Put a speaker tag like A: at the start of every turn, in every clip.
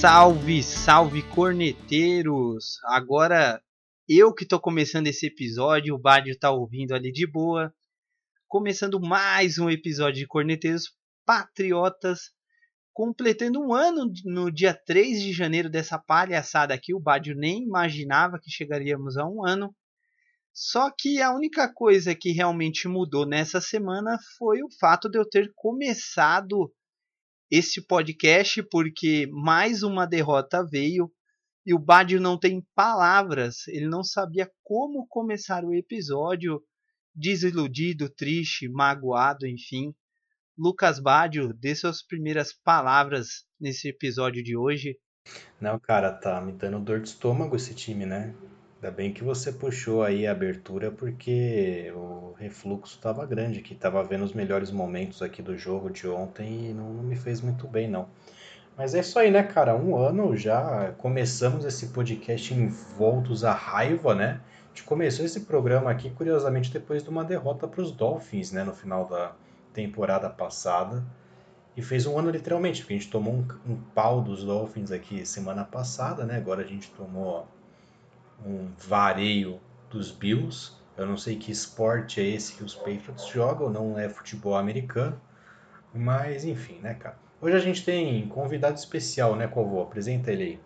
A: Salve, salve corneteiros! Agora eu que tô começando esse episódio, o Badio tá ouvindo ali de boa. Começando mais um episódio de Corneteiros Patriotas, completando um ano no dia 3 de janeiro dessa palhaçada aqui. O Badio nem imaginava que chegaríamos a um ano. Só que a única coisa que realmente mudou nessa semana foi o fato de eu ter começado esse podcast, porque mais uma derrota veio e o Badio não tem palavras, ele não sabia como começar o episódio, desiludido, triste, magoado, enfim. Lucas Badio, dê suas primeiras palavras nesse episódio de hoje.
B: Não, cara, tá me dando dor de estômago esse time, né? Ainda bem que você puxou aí a abertura porque o refluxo estava grande, que estava vendo os melhores momentos aqui do jogo de ontem e não, não, me fez muito bem não. Mas é isso aí, né, cara? Um ano já começamos esse podcast envoltos à raiva, né? A gente começou esse programa aqui, curiosamente, depois de uma derrota para os Dolphins, né, no final da temporada passada. E fez um ano literalmente, porque a gente tomou um, um pau dos Dolphins aqui semana passada, né? Agora a gente tomou um vareio dos Bills. Eu não sei que esporte é esse que os Patriots jogam, não é futebol americano. Mas enfim, né, cara? Hoje a gente tem convidado especial, né, Covô? Apresenta ele aí.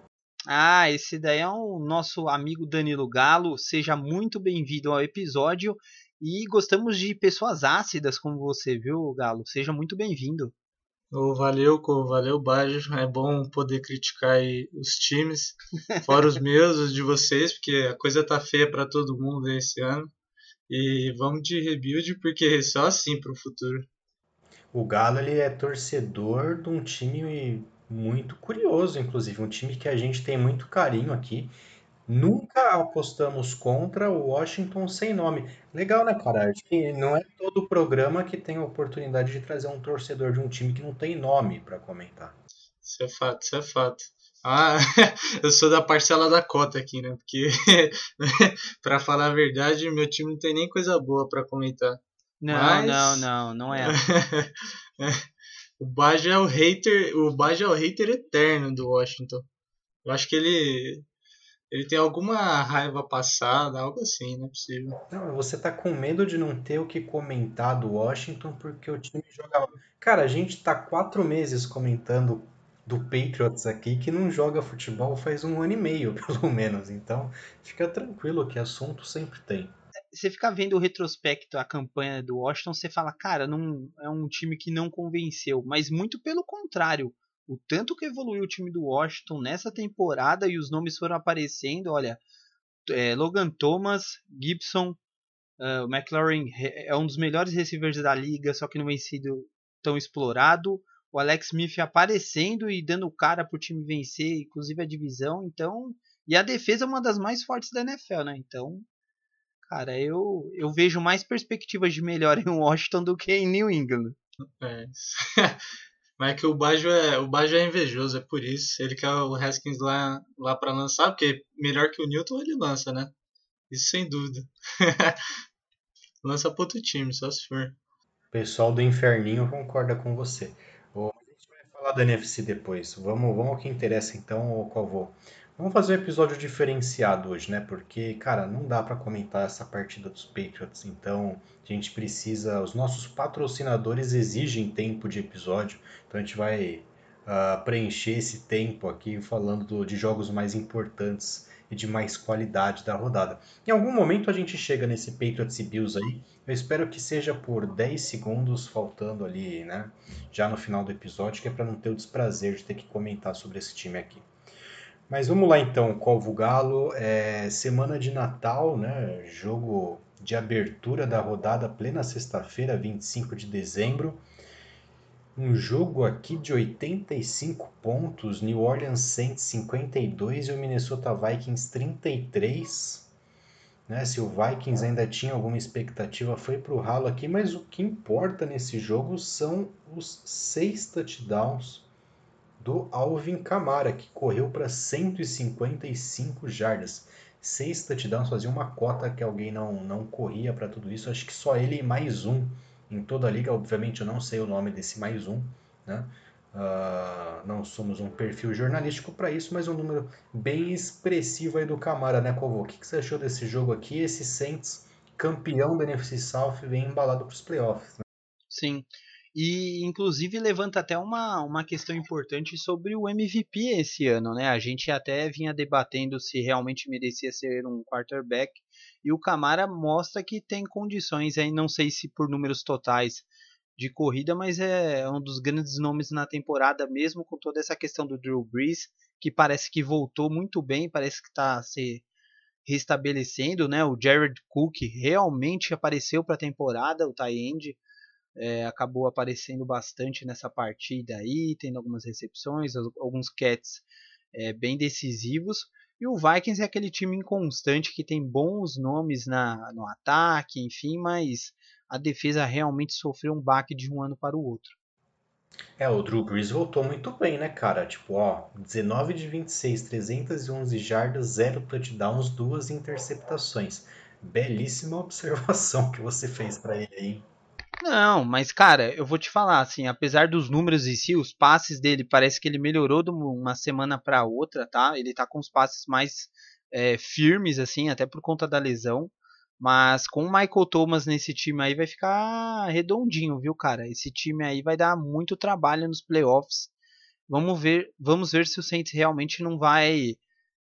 A: Ah, esse daí é o nosso amigo Danilo Galo. Seja muito bem-vindo ao episódio. E gostamos de pessoas ácidas como você, viu, Galo? Seja muito bem-vindo.
C: Valeu, valeu, Bajo. É bom poder criticar os times, fora os meus, os de vocês, porque a coisa tá feia para todo mundo esse ano. E vamos de rebuild, porque é só assim pro futuro.
B: O Galo ele é torcedor de um time muito curioso, inclusive, um time que a gente tem muito carinho aqui Nunca apostamos contra o Washington sem nome. Legal, né, cara? Acho que não é todo programa que tem a oportunidade de trazer um torcedor de um time que não tem nome para comentar.
C: Isso é fato, isso é fato. Ah, eu sou da parcela da cota aqui, né? Porque, para falar a verdade, meu time não tem nem coisa boa para comentar.
A: Não, Mas... não, não, não é.
C: o Baja é o hater, o Baja é o hater eterno do Washington. Eu acho que ele ele tem alguma raiva passada, algo assim, não é possível.
B: Não, você tá com medo de não ter o que comentar do Washington porque o time jogava. Cara, a gente tá quatro meses comentando do Patriots aqui que não joga futebol faz um ano e meio, pelo menos. Então, fica tranquilo que assunto sempre tem.
A: Você fica vendo o retrospecto, a campanha do Washington, você fala, cara, não é um time que não convenceu, mas muito pelo contrário o tanto que evoluiu o time do Washington nessa temporada e os nomes foram aparecendo, olha, é, Logan Thomas, Gibson, uh, o McLaurin é um dos melhores receivers da liga, só que não vem sido tão explorado. O Alex Smith aparecendo e dando cara para o time vencer, inclusive a divisão. Então, e a defesa é uma das mais fortes da NFL, né? Então, cara, eu, eu vejo mais perspectivas de melhor em Washington do que em New England.
C: É. Mas é que o Bajo é, o Bajo é invejoso, é por isso. Ele quer o Haskins lá, lá para lançar, porque melhor que o Newton ele lança, né? Isso sem dúvida. lança para outro time, só se for.
B: O pessoal do Inferninho concorda com você. A gente vai falar da NFC depois. Vamos, vamos ao que interessa então, qual vou. Vamos fazer um episódio diferenciado hoje, né? Porque, cara, não dá para comentar essa partida dos Patriots, então a gente precisa. Os nossos patrocinadores exigem tempo de episódio, então a gente vai uh, preencher esse tempo aqui falando do, de jogos mais importantes e de mais qualidade da rodada. Em algum momento a gente chega nesse Patriots e Bills aí. Eu espero que seja por 10 segundos, faltando ali, né? Já no final do episódio, que é para não ter o desprazer de ter que comentar sobre esse time aqui. Mas vamos lá então, Colvo Galo, é semana de Natal, né? Jogo de abertura da rodada plena sexta-feira, 25 de dezembro. Um jogo aqui de 85 pontos, New Orleans Saints 52 e o Minnesota Vikings 33. Né? Se o Vikings ainda tinha alguma expectativa, foi para o ralo aqui, mas o que importa nesse jogo são os seis touchdowns do Alvin Kamara, que correu para 155 jardas. Seis touchdowns, fazia uma cota que alguém não, não corria para tudo isso. Acho que só ele e mais um em toda a liga. Obviamente eu não sei o nome desse mais um, né? Uh, não somos um perfil jornalístico para isso, mas um número bem expressivo aí do Camara, né, Covo? O que, que você achou desse jogo aqui? Esse Saints, campeão da NFC South, vem embalado para os playoffs. Né?
A: Sim. E inclusive levanta até uma, uma questão importante sobre o MVP esse ano, né? A gente até vinha debatendo se realmente merecia ser um quarterback e o Camara mostra que tem condições aí, não sei se por números totais de corrida, mas é um dos grandes nomes na temporada, mesmo com toda essa questão do Drew Brees, que parece que voltou muito bem, parece que está se restabelecendo, né? O Jared Cook realmente apareceu para a temporada, o tie é, acabou aparecendo bastante nessa partida aí, tendo algumas recepções, alguns catch é, bem decisivos. E o Vikings é aquele time inconstante que tem bons nomes na, no ataque, enfim, mas a defesa realmente sofreu um baque de um ano para o outro.
B: É, o Drew Brees voltou muito bem, né, cara? Tipo, ó, 19 de 26, 311 jardas, 0 touchdowns, duas interceptações. Belíssima observação que você fez para ele aí.
A: Não, mas cara, eu vou te falar assim, apesar dos números em si, os passes dele parece que ele melhorou de uma semana para outra, tá? Ele tá com os passes mais é, firmes assim, até por conta da lesão. Mas com o Michael Thomas nesse time aí vai ficar redondinho, viu, cara? Esse time aí vai dar muito trabalho nos playoffs. Vamos ver, vamos ver se o Saints realmente não vai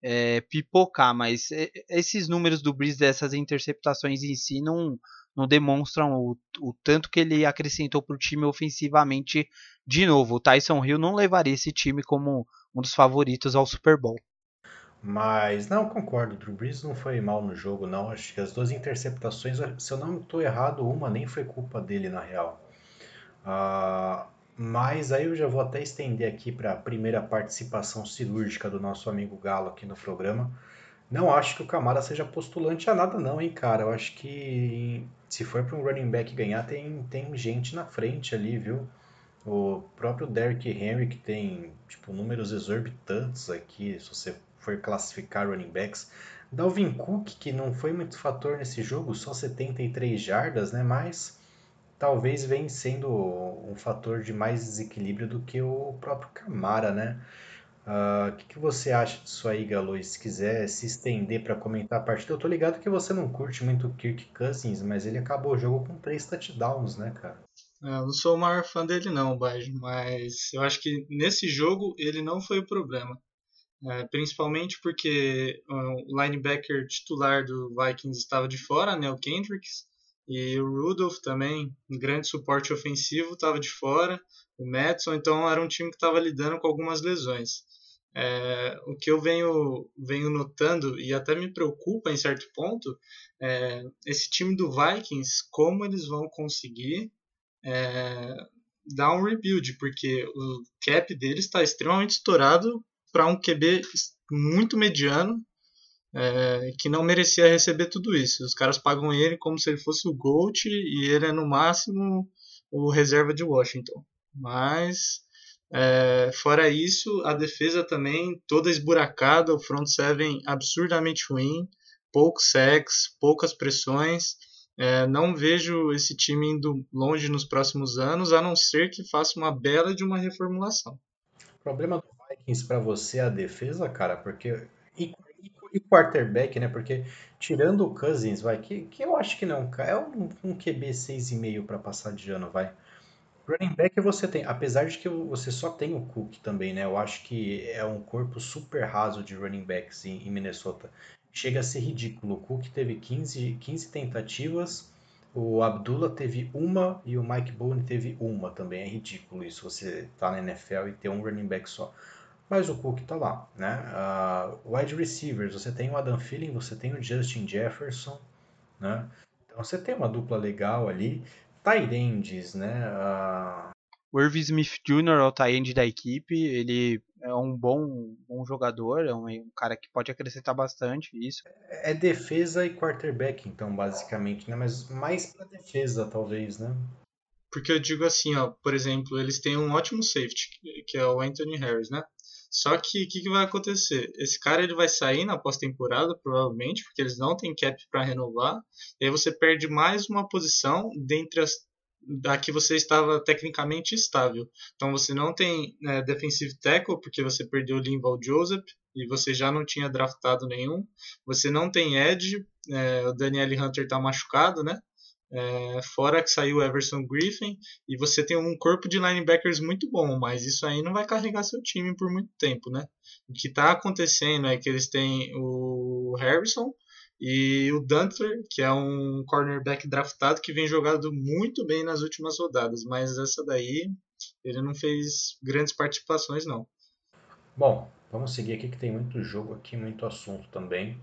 A: é, pipocar, mas esses números do Breeze dessas interceptações em si não, não demonstram o, o tanto que ele acrescentou para o time ofensivamente de novo. O Tyson Hill não levaria esse time como um dos favoritos ao Super Bowl.
B: Mas, não, concordo, o Drew Brees não foi mal no jogo, não. Acho que as duas interceptações, se eu não estou errado, uma nem foi culpa dele, na real. Uh, mas aí eu já vou até estender aqui para a primeira participação cirúrgica do nosso amigo Galo aqui no programa. Não acho que o Camara seja postulante a nada, não, hein, cara. Eu acho que se for para um running back ganhar, tem, tem gente na frente ali, viu? O próprio Derrick Henry, que tem tipo, números exorbitantes aqui, se você for classificar running backs. Dalvin Cook, que não foi muito fator nesse jogo, só 73 jardas, né? Mas talvez vem sendo um fator de mais desequilíbrio do que o próprio Camara, né? O ah, que, que, você acha disso aí, Galo? Se quiser se estender para comentar a partida, eu tô ligado que você não curte muito o Kirk Cousins, mas ele acabou o jogo com três touchdowns, né, cara?
C: É, eu não sou o maior fã dele não, Bajo, mas eu acho que nesse jogo ele não foi o problema. É, principalmente porque o linebacker titular do Vikings estava de fora, né, o Kendricks, e o Rudolph também, um grande suporte ofensivo, estava de fora, o Madison, então era um time que estava lidando com algumas lesões. É, o que eu venho, venho notando, e até me preocupa em certo ponto, é esse time do Vikings, como eles vão conseguir é, dar um rebuild, porque o cap deles está extremamente estourado para um QB muito mediano é, que não merecia receber tudo isso. Os caras pagam ele como se ele fosse o GOAT e ele é no máximo o reserva de Washington. Mas é, fora isso, a defesa também toda esburacada, o front seven absurdamente ruim, poucos sacks, poucas pressões. É, não vejo esse time indo longe nos próximos anos, a não ser que faça uma bela de uma reformulação.
B: O problema do Vikings para você é a defesa, cara, porque. E, e, e, quarterback, né? Porque tirando o Cousins, vai, que, que eu acho que não, é um, um QB 6,5 para passar de ano, vai. Running back você tem, apesar de que você só tem o Cook também, né? Eu acho que é um corpo super raso de running backs em, em Minnesota. Chega a ser ridículo. O Cook teve 15, 15 tentativas, o Abdullah teve uma e o Mike Boone teve uma também. É ridículo isso, você tá na NFL e ter um running back só mas o Cook está lá, né? Uh, wide receivers, você tem o Adam Thielen, você tem o Justin Jefferson, né? Então você tem uma dupla legal ali. Tight ends, né? Uh...
A: O Irv Smith Jr. é o tight end da equipe, ele é um bom, bom jogador, é um, um, cara que pode acrescentar bastante isso.
B: É defesa e quarterback, então, basicamente, né? Mas mais para defesa, talvez, né?
C: Porque eu digo assim, ó, por exemplo, eles têm um ótimo safety, que é o Anthony Harris, né? Só que o que, que, vai acontecer? Esse cara ele vai sair na pós-temporada, provavelmente, porque eles não têm cap para renovar. E aí você perde mais uma posição dentre as da que você estava tecnicamente estável. Então você não tem é, defensive tackle porque você perdeu o Linval Joseph e você já não tinha draftado nenhum. Você não tem edge, é, o Daniel Hunter está machucado, né? É, fora que saiu Everson Griffin e você tem um corpo de linebackers muito bom, mas isso aí não vai carregar seu time por muito tempo, né? O que está acontecendo é que eles têm o Harrison e o Duntler, que é um cornerback draftado que vem jogado muito bem nas últimas rodadas, mas essa daí ele não fez grandes participações não.
B: Bom, vamos seguir aqui que tem muito jogo aqui, muito assunto também.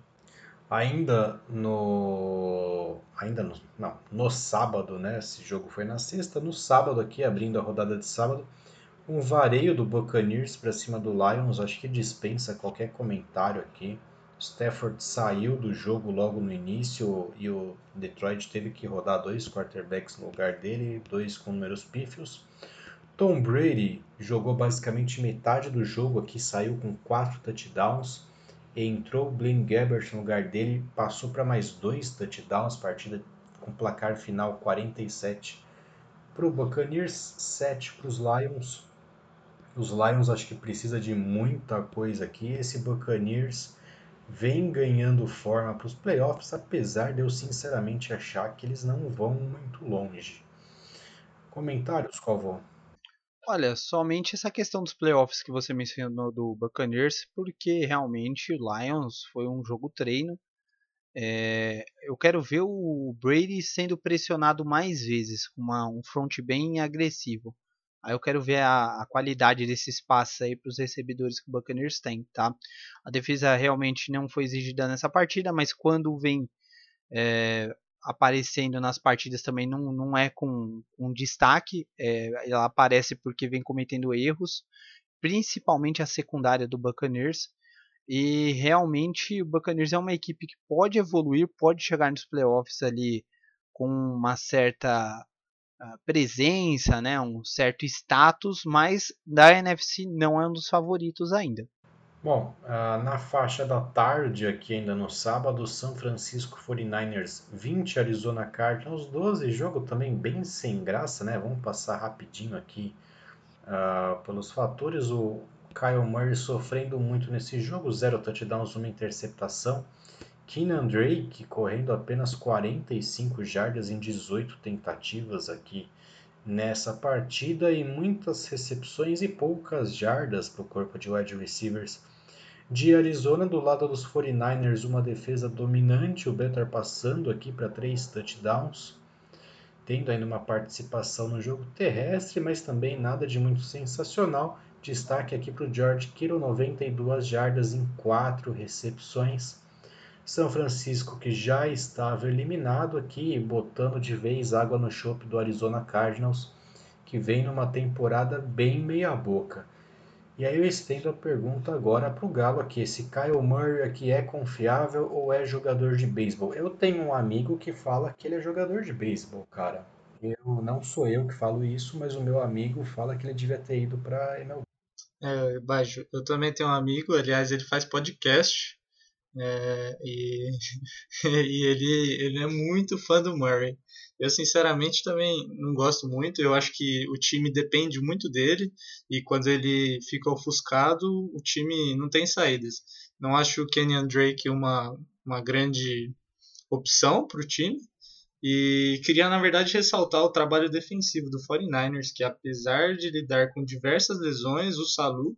B: Ainda no ainda no, não, no sábado, né? Esse jogo foi na sexta, no sábado aqui abrindo a rodada de sábado, um vareio do Buccaneers para cima do Lions, acho que dispensa qualquer comentário aqui. Stafford saiu do jogo logo no início e o Detroit teve que rodar dois quarterbacks no lugar dele, dois com números pífios. Tom Brady jogou basicamente metade do jogo aqui, saiu com quatro touchdowns. Entrou o Blaine Gabbert no lugar dele, passou para mais dois touchdowns, partida com placar final 47 para o Buccaneers, 7 para os Lions. Os Lions acho que precisa de muita coisa aqui. Esse Buccaneers vem ganhando forma para os playoffs, apesar de eu sinceramente achar que eles não vão muito longe. Comentários, Calvão?
A: Olha, somente essa questão dos playoffs que você mencionou do Buccaneers, porque realmente Lions foi um jogo treino. É, eu quero ver o Brady sendo pressionado mais vezes, com uma, um front bem agressivo. Aí eu quero ver a, a qualidade desse espaço aí para os recebedores que o Buccaneers tem, tá? A defesa realmente não foi exigida nessa partida, mas quando vem é, aparecendo nas partidas também não, não é com um destaque. É, ela aparece porque vem cometendo erros, principalmente a secundária do Buccaneers. E realmente o Buccaneers é uma equipe que pode evoluir, pode chegar nos playoffs ali com uma certa presença, né, um certo status, mas da NFC não é um dos favoritos ainda.
B: Bom, na faixa da tarde, aqui ainda no sábado, São Francisco 49ers 20, Arizona Cardinals 12, jogo também bem sem graça, né? Vamos passar rapidinho aqui uh, pelos fatores. O Kyle Murray sofrendo muito nesse jogo, zero touchdowns, uma interceptação. Keenan Drake correndo apenas 45 jardas em 18 tentativas aqui nessa partida e muitas recepções e poucas jardas para o corpo de wide receivers de Arizona. Do lado dos 49ers, uma defesa dominante, o Better passando aqui para três touchdowns, tendo ainda uma participação no jogo terrestre, mas também nada de muito sensacional. Destaque aqui para o George Kittle, 92 jardas em quatro recepções. São Francisco, que já estava eliminado aqui, botando de vez água no chope do Arizona Cardinals, que vem numa temporada bem meia-boca. E aí eu estendo a pergunta agora para o Galo aqui, esse Kyle Murray aqui é confiável ou é jogador de beisebol? Eu tenho um amigo que fala que ele é jogador de beisebol, cara. Eu não sou eu que falo isso, mas o meu amigo fala que ele devia ter ido para MLB.
C: É, eu também tenho um amigo, aliás, ele faz podcast é, e, e ele, ele é muito fã do Murray. Eu, sinceramente, também não gosto muito. Eu acho que o time depende muito dele. E quando ele fica ofuscado, o time não tem saídas. Não acho o Kenyan Drake uma, uma grande opção para o time. E queria, na verdade, ressaltar o trabalho defensivo do 49ers, que apesar de lidar com diversas lesões, o Salu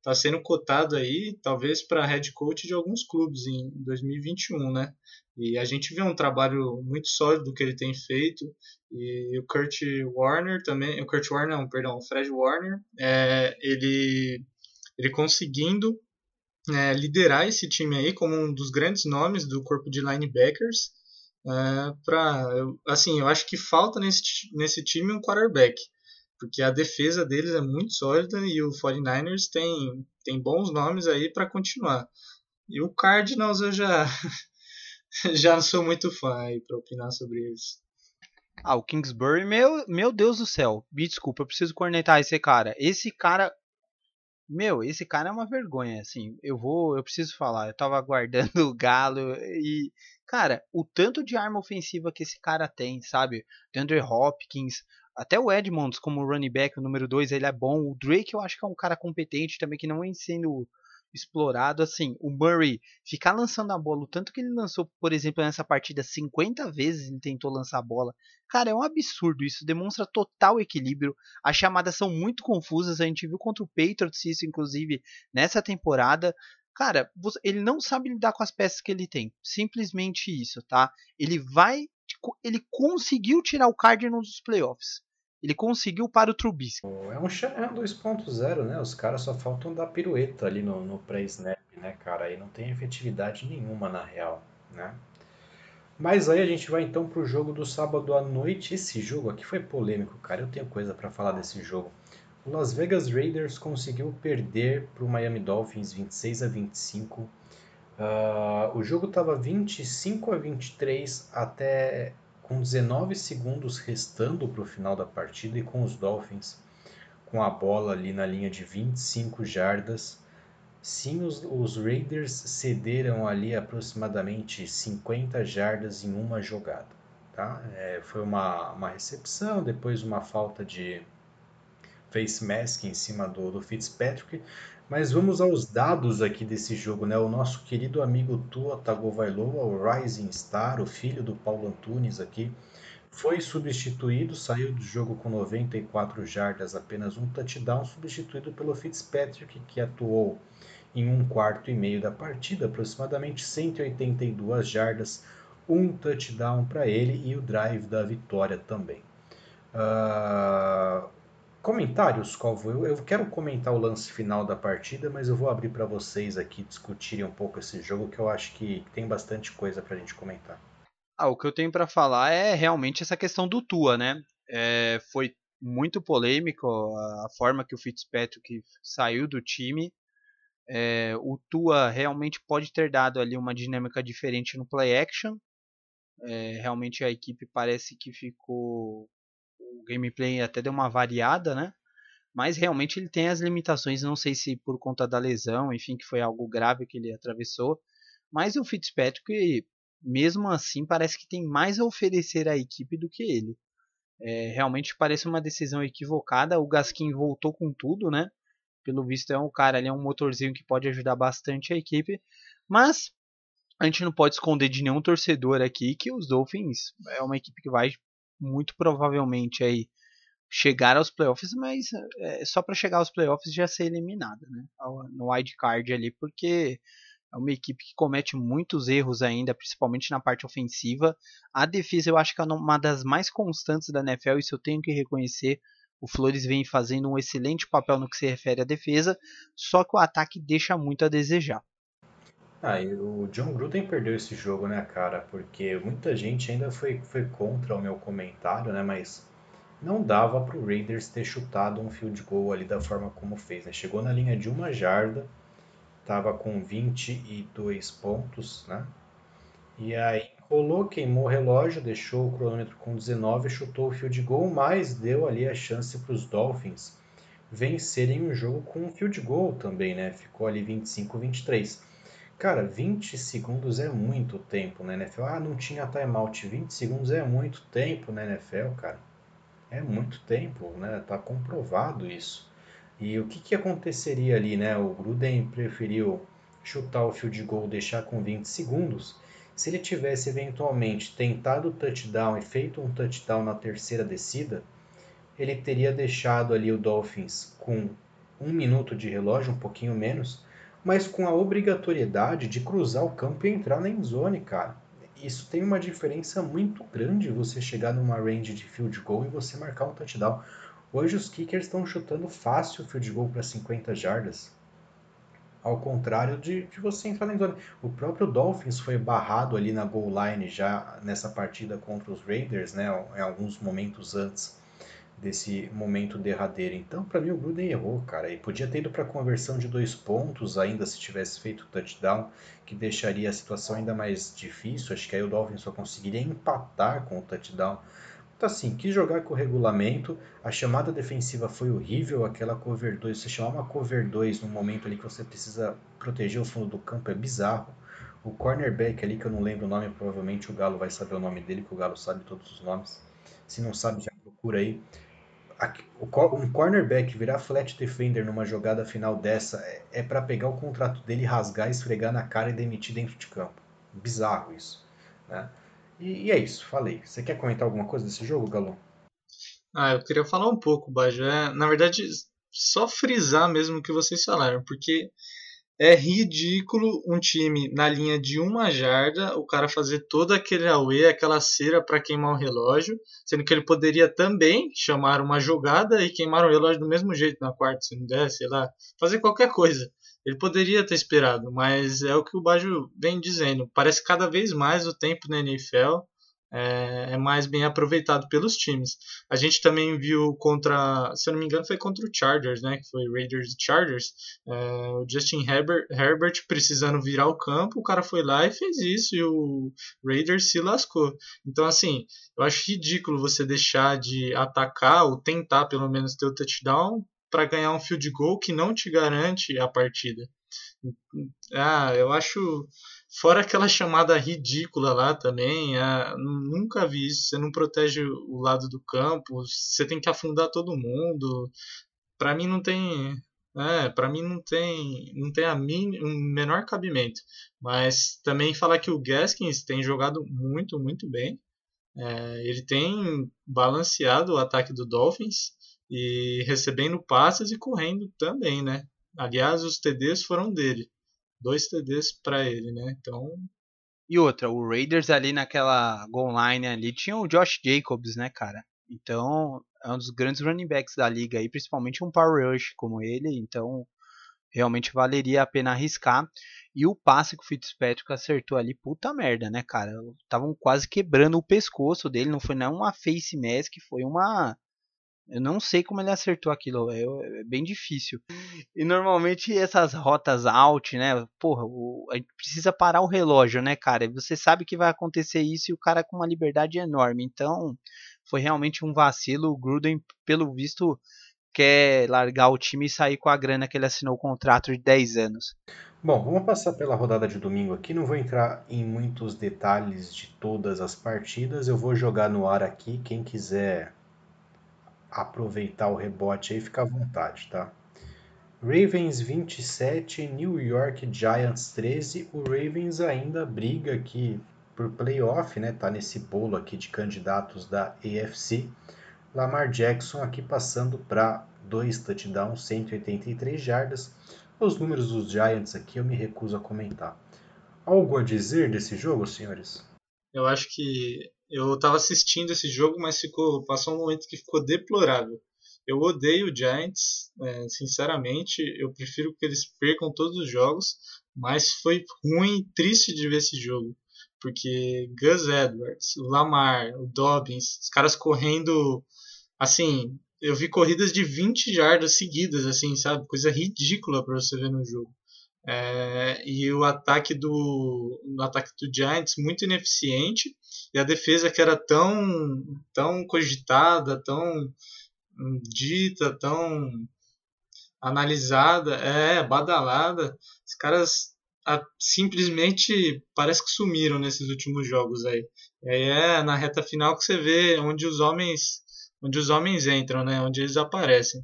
C: está sendo cotado aí, talvez para head coach de alguns clubes em 2021, né? E a gente vê um trabalho muito sólido que ele tem feito. E o Kurt Warner também, o Kurt Warner, não, perdão, o Fred Warner, é, ele, ele conseguindo é, liderar esse time aí como um dos grandes nomes do corpo de linebackers. É, pra, assim, eu acho que falta nesse, nesse time um quarterback porque a defesa deles é muito sólida e o 49ers tem, tem bons nomes aí para continuar. E o Cardinals eu já já não sou muito fã aí para opinar sobre eles.
A: Ah, o Kingsbury, meu, meu Deus do céu. Me desculpa, eu preciso cornetar esse cara. Esse cara meu, esse cara é uma vergonha, assim. Eu vou, eu preciso falar. Eu tava aguardando o Galo e, cara, o tanto de arma ofensiva que esse cara tem, sabe? DeAndre Hopkins, Até o Edmonds, como running back, o número 2, ele é bom. O Drake eu acho que é um cara competente também, que não vem sendo explorado. Assim, o Murray ficar lançando a bola, o tanto que ele lançou, por exemplo, nessa partida, 50 vezes ele tentou lançar a bola. Cara, é um absurdo isso. Demonstra total equilíbrio. As chamadas são muito confusas. A gente viu contra o Patriots isso, inclusive, nessa temporada. Cara, ele não sabe lidar com as peças que ele tem. Simplesmente isso, tá? Ele vai. Ele conseguiu tirar o Cardinals dos playoffs. Ele conseguiu para o Trubisky.
B: É um Shanahan 2.0, né? Os caras só faltam dar pirueta ali no, no pré-snap, né, cara? Aí não tem efetividade nenhuma na real, né? Mas aí a gente vai então pro jogo do sábado à noite. Esse jogo aqui foi polêmico, cara. Eu tenho coisa para falar desse jogo. O Las Vegas Raiders conseguiu perder para o Miami Dolphins 26 a 25. Uh, o jogo estava 25 a 23 até com 19 segundos restando para o final da partida e com os Dolphins com a bola ali na linha de 25 jardas. Sim, os, os Raiders cederam ali aproximadamente 50 jardas em uma jogada. Tá? É, foi uma, uma recepção, depois uma falta de face mask em cima do, do Fitzpatrick. Mas vamos aos dados aqui desse jogo, né? O nosso querido amigo Tua Tagovailoa, o Rising Star, o filho do Paulo Antunes aqui, foi substituído, saiu do jogo com 94 jardas, apenas um touchdown, substituído pelo Fitzpatrick, que atuou em um quarto e meio da partida, aproximadamente 182 jardas, um touchdown para ele e o drive da vitória também. Uh, Comentários, Calvo. Eu, eu quero comentar o lance final da partida, mas eu vou abrir para vocês aqui discutirem um pouco esse jogo, que eu acho que tem bastante coisa para a gente comentar.
A: Ah, o que eu tenho para falar é realmente essa questão do Tua, né? É, foi muito polêmico a forma que o Fitzpatrick saiu do time. É, o Tua realmente pode ter dado ali uma dinâmica diferente no play action. É, realmente a equipe parece que ficou o gameplay até deu uma variada, né? Mas realmente ele tem as limitações, não sei se por conta da lesão, enfim, que foi algo grave que ele atravessou. Mas o Fitzpatrick, mesmo assim, parece que tem mais a oferecer à equipe do que ele. É, realmente parece uma decisão equivocada. O Gaskin voltou com tudo, né? Pelo visto é um cara, ele é um motorzinho que pode ajudar bastante a equipe. Mas a gente não pode esconder de nenhum torcedor aqui que os Dolphins é uma equipe que vai muito provavelmente aí chegar aos playoffs, mas é, só para chegar aos playoffs já ser eliminada, né? No wild card ali, porque é uma equipe que comete muitos erros ainda, principalmente na parte ofensiva. A defesa eu acho que é uma das mais constantes da NFL, isso eu tenho que reconhecer. O Flores vem fazendo um excelente papel no que se refere à defesa, só que o ataque deixa muito a desejar.
B: Ah, e o John Gruden perdeu esse jogo, né, cara? Porque muita gente ainda foi, foi contra o meu comentário, né? Mas não dava pro Raiders ter chutado um field goal ali da forma como fez, né? Chegou na linha de uma jarda, tava com 22 pontos, né? E aí rolou, queimou o relógio, deixou o cronômetro com 19, chutou o field goal, mas deu ali a chance para os Dolphins vencerem o jogo com um field goal também, né? Ficou ali 25-23. Cara, 20 segundos é muito tempo na NFL. Ah, não tinha timeout. 20 segundos é muito tempo na NFL, cara. É muito tempo, né? Tá comprovado isso. E o que, que aconteceria ali, né? O Gruden preferiu chutar o field goal, deixar com 20 segundos. Se ele tivesse eventualmente tentado o touchdown e feito um touchdown na terceira descida, ele teria deixado ali o Dolphins com um minuto de relógio, um pouquinho menos, mas com a obrigatoriedade de cruzar o campo e entrar na endzone, cara. Isso tem uma diferença muito grande você chegar numa range de field goal e você marcar um touchdown. Hoje os kickers estão chutando fácil o field goal para 50 jardas. Ao contrário de, de você entrar na endzone. O próprio Dolphins foi barrado ali na goal line já nessa partida contra os Raiders, né, em alguns momentos antes desse momento derradeiro. Então, para mim, o Gruden errou, cara. E podia ter ido para conversão de dois pontos ainda se tivesse feito o touchdown, que deixaria a situação ainda mais difícil. Acho que aí o Dolphins só conseguiria empatar com o touchdown. Então, assim, quis jogar com o regulamento. A chamada defensiva foi horrível. Aquela cover 2, você chamar uma cover 2 no momento ali que você precisa proteger o fundo do campo é bizarro. O cornerback ali, que eu não lembro o nome, provavelmente o Galo vai saber o nome dele, que o Galo sabe todos os nomes. Se não sabe, já loucura aí. Um cornerback virar flat defender numa jogada final dessa é, é para pegar o contrato dele, rasgar, esfregar na cara e demitir dentro de campo. Bizarro isso. Né? E, e é isso, falei. Você quer comentar alguma coisa desse jogo, Galo?
C: Ah, eu queria falar um pouco, Bajo. É, na verdade, só frisar mesmo o que vocês falaram, porque é ridículo um time na linha de uma jarda, o cara fazer todo aquele away, aquela cera para queimar o relógio, sendo que ele poderia também chamar uma jogada e queimar o relógio do mesmo jeito na quarta, se não der, sei lá, fazer qualquer coisa. Ele poderia ter esperado, mas é o que o Bajo vem dizendo. Parece cada vez mais o tempo na NFL é, é, mais bem aproveitado pelos times. A gente também viu contra, se eu não me engano, foi contra o Chargers, né? Que foi Raiders e Chargers. É, o Justin Herbert, Herbert precisando virar o campo, o cara foi lá e fez isso e o Raiders se lascou. Então, assim, eu acho ridículo você deixar de atacar ou tentar pelo menos ter o touchdown para ganhar um field goal que não te garante a partida. Ah, eu acho Fora aquela chamada ridícula lá também, é, nunca vi isso. Você não protege o lado do campo, você tem que afundar todo mundo. Para mim não tem, é, para mim não tem, não tem a min, um menor cabimento. Mas também falar que o Gaskins tem jogado muito, muito bem. É, ele tem balanceado o ataque do Dolphins e recebendo passes e correndo também, né? Aliás, os TDs foram dele dois TDs para ele, né? Então.
A: E outra, o Raiders ali naquela goal line ali tinha o Josh Jacobs, né, cara? Então, é um dos grandes running backs da liga aí, principalmente um power rush como ele, então realmente valeria a pena arriscar. E o passe que o Fitzpatrick acertou ali, puta merda, né, cara? Estavam quase quebrando o pescoço dele, não foi nem uma face mask, foi uma eu não sei como ele acertou aquilo, é, é, bem difícil. E normalmente essas rotas out, né? Porra, o, a gente precisa parar o relógio, né, cara? Você sabe que vai acontecer isso e o cara com uma liberdade enorme. Então, foi realmente um vacilo. O Gruden, pelo visto, quer largar o time e sair com a grana que ele assinou o contrato de 10 anos.
B: Bom, vamos passar pela rodada de domingo aqui. Não vou entrar em muitos detalhes de todas as partidas. Eu vou jogar no ar aqui. Quem quiser aproveitar o rebote aí, fica à vontade, tá? Ravens 27, New York Giants 13. O Ravens ainda briga aqui por playoff, né? Tá nesse bolo aqui de candidatos da AFC. Lamar Jackson aqui passando para dois touchdowns, 183 jardas. Os números dos Giants aqui eu me recuso a comentar. Algo a dizer desse jogo, senhores?
C: Eu acho que eu estava assistindo esse jogo, mas ficou passou um momento que ficou deplorável. Eu odeio o Giants, é, sinceramente. Eu prefiro que eles percam todos os jogos, mas foi ruim e triste de ver esse jogo. Porque Gus Edwards, o Lamar, o Dobbins, os caras correndo. Assim, eu vi corridas de 20 jardas seguidas, assim, sabe? Coisa ridícula para você ver no jogo. É, e o ataque do ataque do Giants muito ineficiente e a defesa que era tão tão cogitada, tão dita, tão analisada, é badalada, os caras a, simplesmente parece que sumiram nesses últimos jogos aí. E aí é na reta final que você vê onde os homens onde os homens entram, né? Onde eles aparecem.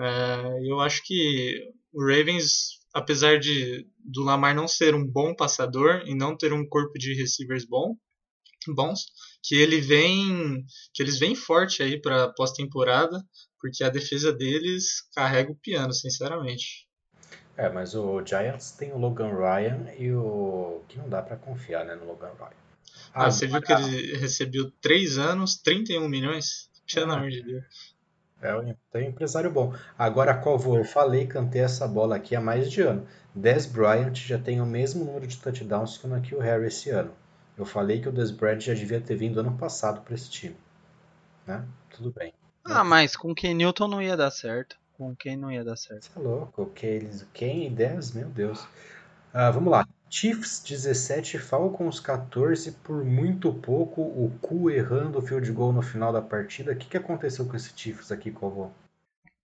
C: É, eu acho que o Ravens apesar de do Lamar não ser um bom passador e não ter um corpo de receivers bom, bons, que ele vem, que eles vêm forte aí para pós-temporada, porque a defesa deles carrega o piano, sinceramente.
B: É, mas o Giants tem o Logan Ryan e o que não dá para confiar, né, no Logan Ryan.
C: Ah, ah você viu que ele recebeu 3 anos, 31 milhões? Pelo amor de Deus.
B: É um, tem um empresário bom. Agora, qual vou? Eu falei, cantei essa bola aqui há mais de ano. Des Bryant já tem o mesmo número de touchdowns que o Nakil Harry esse ano. Eu falei que o Des Bryant já devia ter vindo ano passado para esse time. Né? Tudo bem.
A: Ah, mas com quem Newton não ia dar certo. Com quem não ia dar certo.
B: Você é louco. Quem e 10? Meu Deus. Ah, vamos lá. Chiefs 17, Falcons 14, por muito pouco, o cu errando o field goal no final da partida. O que, que aconteceu com esse Chiefs aqui, Covô?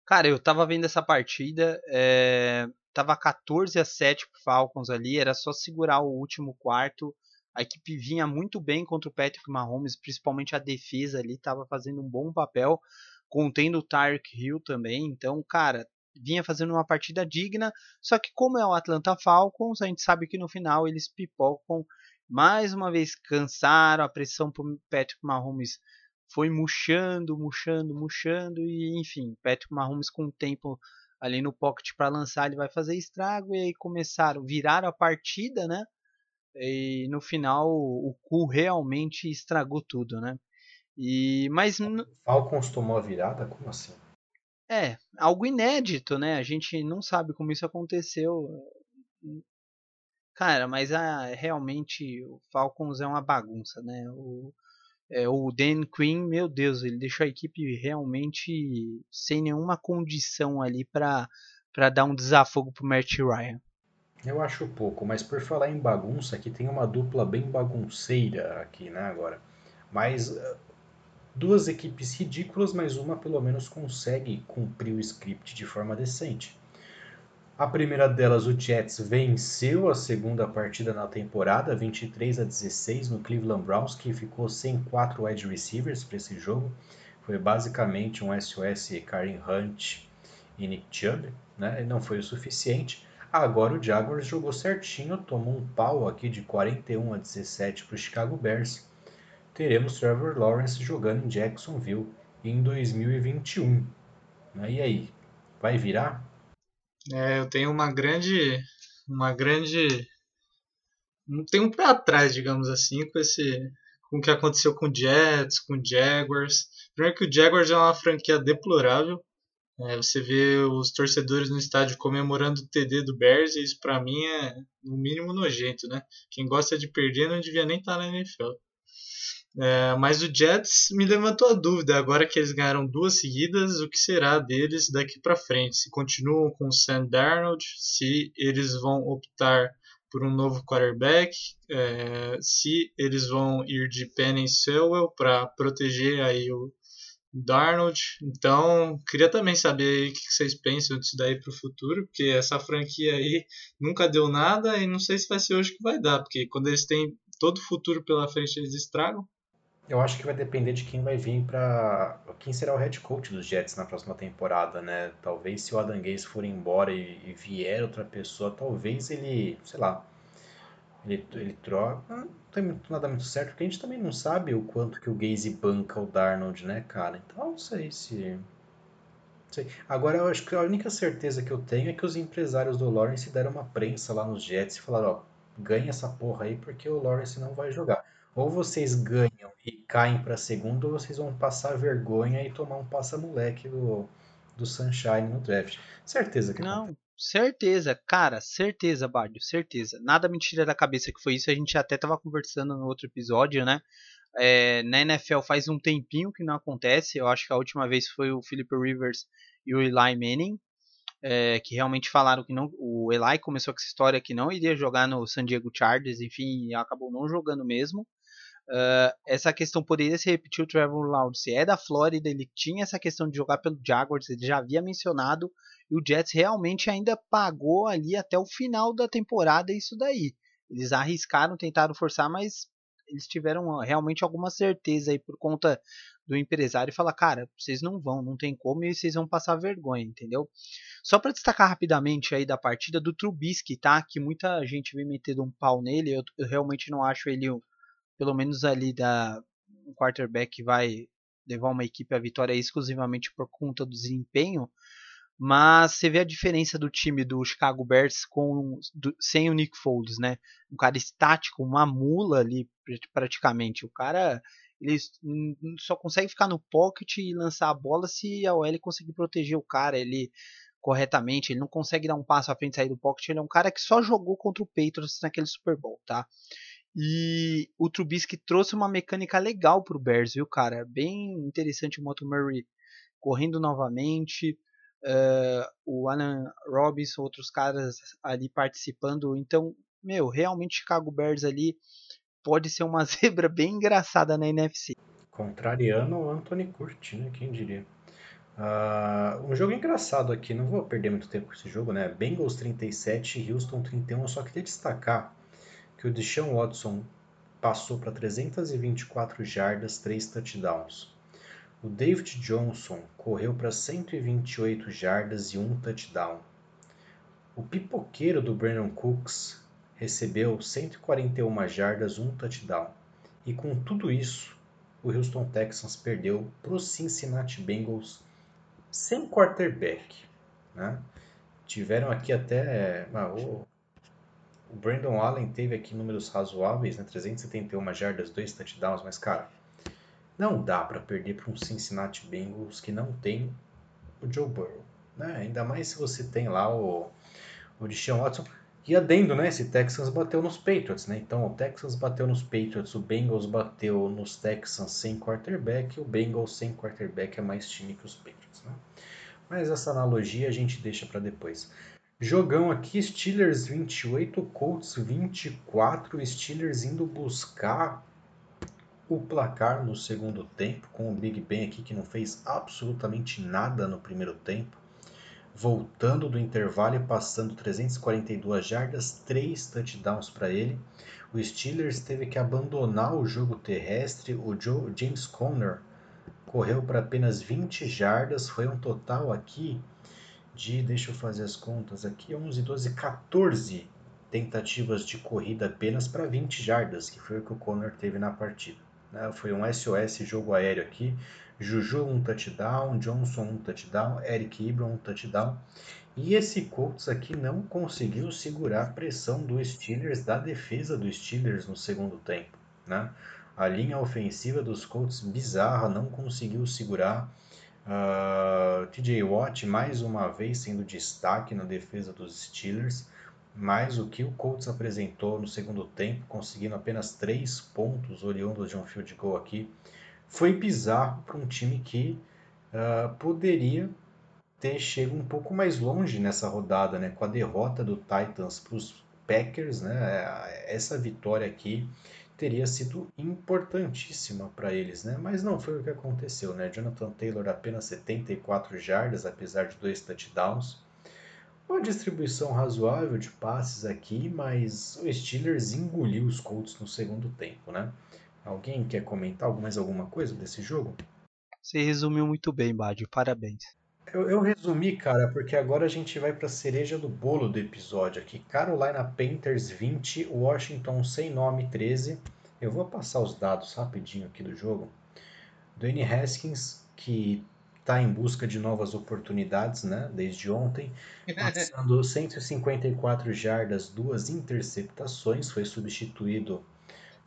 A: Cara, eu tava vendo essa partida, é... tava 14 a 7 pro Falcons ali, era só segurar o último quarto, A equipe vinha muito bem contra o Patrick Mahomes, principalmente a defesa ali estava fazendo um bom papel, contendo o Tyreek Hill também. Então, cara, vinha fazendo uma partida digna. Só que como é o Atlanta Falcons, a gente sabe que no final eles pipocam. Mais uma vez cansaram, a pressão pro Patrick Mahomes foi murchando, murchando, murchando e enfim, Patrick Mahomes com o tempo ali no pocket para lançar, ele vai fazer estrago e aí começaram, viraram a partida, né? E no final o cu realmente estragou tudo, né? E mas
B: Falcons tomou a virada, como assim?
A: É, algo inédito, né? A gente não sabe como isso aconteceu. Cara, mas ah, realmente o Falcons é uma bagunça, né? O, é, o Dan Quinn, meu Deus, ele deixou a equipe realmente sem nenhuma condição ali para dar um desafogo pro Matt Ryan.
B: Eu acho pouco, mas por falar em bagunça, aqui tem uma dupla bem bagunceira aqui, né, agora. Mas ah, duas equipes ridículas, mas uma pelo menos consegue cumprir o script de forma decente. A primeira delas, o Jets venceu a segunda partida na temporada, 23 a 16 no Cleveland Browns, que ficou sem quatro wide receivers para esse jogo. Foi basicamente um SOS Karim Hunt e Nick Chubb, né? não foi o suficiente. Agora o Jaguars jogou certinho, tomou um pau aqui de 41 a 17 para o Chicago Bears. Teremos Trevor Lawrence jogando em Jacksonville em 2021. E aí, vai virar?
C: É, eu tenho uma grande. Uma grande. Tenho um pé atrás, digamos assim, com esse. Com o que aconteceu com o Jets, com o Jaguars. Primeiro que o Jaguars é uma franquia deplorável. É, você vê os torcedores no estádio comemorando o TD do Bears, e isso para mim é no mínimo nojento, né? Quem gosta de perder não devia nem estar tá na NFL. É, mas o Jets me levantou a dúvida, agora que eles ganharam duas seguidas, o que será deles daqui para frente? Se continuam com o Sam Darnold, se eles vão optar por um novo quarterback, é, se eles vão ir de Penny Sewell para proteger aí o Darnold. Então, queria também saber o que vocês pensam disso daí para o futuro, porque essa franquia aí nunca deu nada e não sei se vai ser hoje que vai dar, porque quando eles têm todo o futuro pela frente, eles estragam.
B: Eu acho que vai depender de quem vai vir para quem será o head coach dos Jets na próxima temporada, né? Talvez se o Adam Gaze for embora e, e vier outra pessoa, talvez ele, sei lá, ele, ele troca. Não tem muito, nada muito certo, porque a gente também não sabe o quanto que o Gaze banca o Darnold, né, cara? Então não sei se. Sei. Agora eu acho que a única certeza que eu tenho é que os empresários do Lawrence deram uma prensa lá nos Jets e falaram, ó, ganha essa porra aí porque o Lawrence não vai jogar. Ou vocês ganham e caem para segundo, ou vocês vão passar vergonha e tomar um passa-moleque do, do Sunshine no draft. Certeza que
A: Não, acontece. certeza, cara, certeza, Bádio, certeza. Nada me tira da cabeça que foi isso. A gente até tava conversando no outro episódio, né? É, na NFL faz um tempinho que não acontece. Eu acho que a última vez foi o Philip Rivers e o Eli Manning. É, que realmente falaram que não. O Eli começou com essa história que não iria jogar no San Diego Chargers, enfim, acabou não jogando mesmo. Uh, essa questão poderia se repetir o Trevor Lawrence é da Flórida, ele tinha essa questão de jogar pelo Jaguars, ele já havia mencionado, e o Jets realmente ainda pagou ali até o final da temporada isso daí. Eles arriscaram, tentaram forçar, mas eles tiveram realmente alguma certeza aí por conta do empresário e falar, cara, vocês não vão, não tem como e vocês vão passar vergonha, entendeu? Só para destacar rapidamente aí da partida do Trubisky, tá? Que muita gente vem metendo um pau nele, eu, eu realmente não acho ele pelo menos ali da um quarterback vai levar uma equipe à vitória exclusivamente por conta do desempenho, mas você vê a diferença do time do Chicago Bears com do, sem o Nick Foles, né? Um cara estático, uma mula ali praticamente. O cara ele só consegue ficar no pocket e lançar a bola se a OL conseguir proteger o cara, ele corretamente, ele não consegue dar um passo à frente e sair do pocket, ele é um cara que só jogou contra o Patriots naquele Super Bowl, tá? E o Trubisky trouxe uma mecânica legal pro Bears, viu, cara? Bem interessante o Montgomery correndo novamente. Uh, o Alan Robinson, outros caras ali participando. Então, meu, realmente Chicago Bears ali pode ser uma zebra bem engraçada na NFC.
B: Contrariando o Anthony Curti, né? Quem diria? Uh, um jogo engraçado aqui, não vou perder muito tempo com esse jogo, né? Bengals 37, Houston 31. Eu só queria destacar que o Deshaun Watson passou para 324 jardas, 3 touchdowns. O David Johnson correu para 128 jardas e 1 touchdown. O pipoqueiro do Brandon Cooks recebeu 141 jardas, 1 touchdown. E com tudo isso, o Houston Texans perdeu para os Cincinnati Bengals sem quarterback. Né? Tiveram aqui até. Ah, o Brandon Allen teve aqui números razoáveis, né? 371 jardas, 2 touchdowns, mas cara, não dá para perder para um Cincinnati Bengals que não tem o Joe Burrow. Né? Ainda mais se você tem lá o, o Deshaun Watson. E adendo, né? Esse Texans bateu nos Patriots, né? Então o Texans bateu nos Patriots, o Bengals bateu nos Texans sem quarterback, o Bengals sem quarterback é mais time que os Patriots, né? Mas essa analogia a gente deixa para depois. Jogão aqui, Steelers 28, Colts 24, Steelers indo buscar o placar no segundo tempo, com o Big Ben aqui que não fez absolutamente nada no primeiro tempo voltando do intervalo e passando 342 jardas, 3 touchdowns para ele. O Steelers teve que abandonar o jogo terrestre. O Joe, James Conner correu para apenas 20 jardas. Foi um total aqui de, deixa eu fazer as contas aqui, 11, 12, 14 tentativas de corrida apenas para 20 jardas, que foi o que o Conner teve na partida. Né? Foi um SOS jogo aéreo aqui. Juju um touchdown, Johnson um touchdown, Eric Ibram um touchdown. E esse Colts aqui não conseguiu segurar a pressão do Steelers, da defesa do Steelers no segundo tempo. Né? A linha ofensiva dos Colts bizarra, não conseguiu segurar. Uh, ah, TJ Watt mais uma vez sendo destaque na defesa dos Steelers, mas o que o Colts apresentou no segundo tempo, conseguindo apenas três pontos oriundos de um field goal aqui, foi bizarro para um time que uh, poderia ter chegado um pouco mais longe nessa rodada, né? Com a derrota do Titans para os Packers, né? Essa vitória aqui teria sido importantíssima para eles, né? Mas não foi o que aconteceu, né? Jonathan Taylor apenas 74 jardas, apesar de dois touchdowns. Uma distribuição razoável de passes aqui, mas o Steelers engoliu os Colts no segundo tempo, né? Alguém quer comentar mais alguma coisa desse jogo?
A: Você resumiu muito bem, Badio. Parabéns.
B: Eu, eu, resumi, cara, porque agora a gente vai para a cereja do bolo do episódio aqui. Carolina Panthers 20, Washington sem nome 13. Eu vou passar os dados rapidinho aqui do jogo. Dwayne Haskins, que está em busca de novas oportunidades, né? Desde ontem, passando 154 jardas, duas interceptações, foi substituído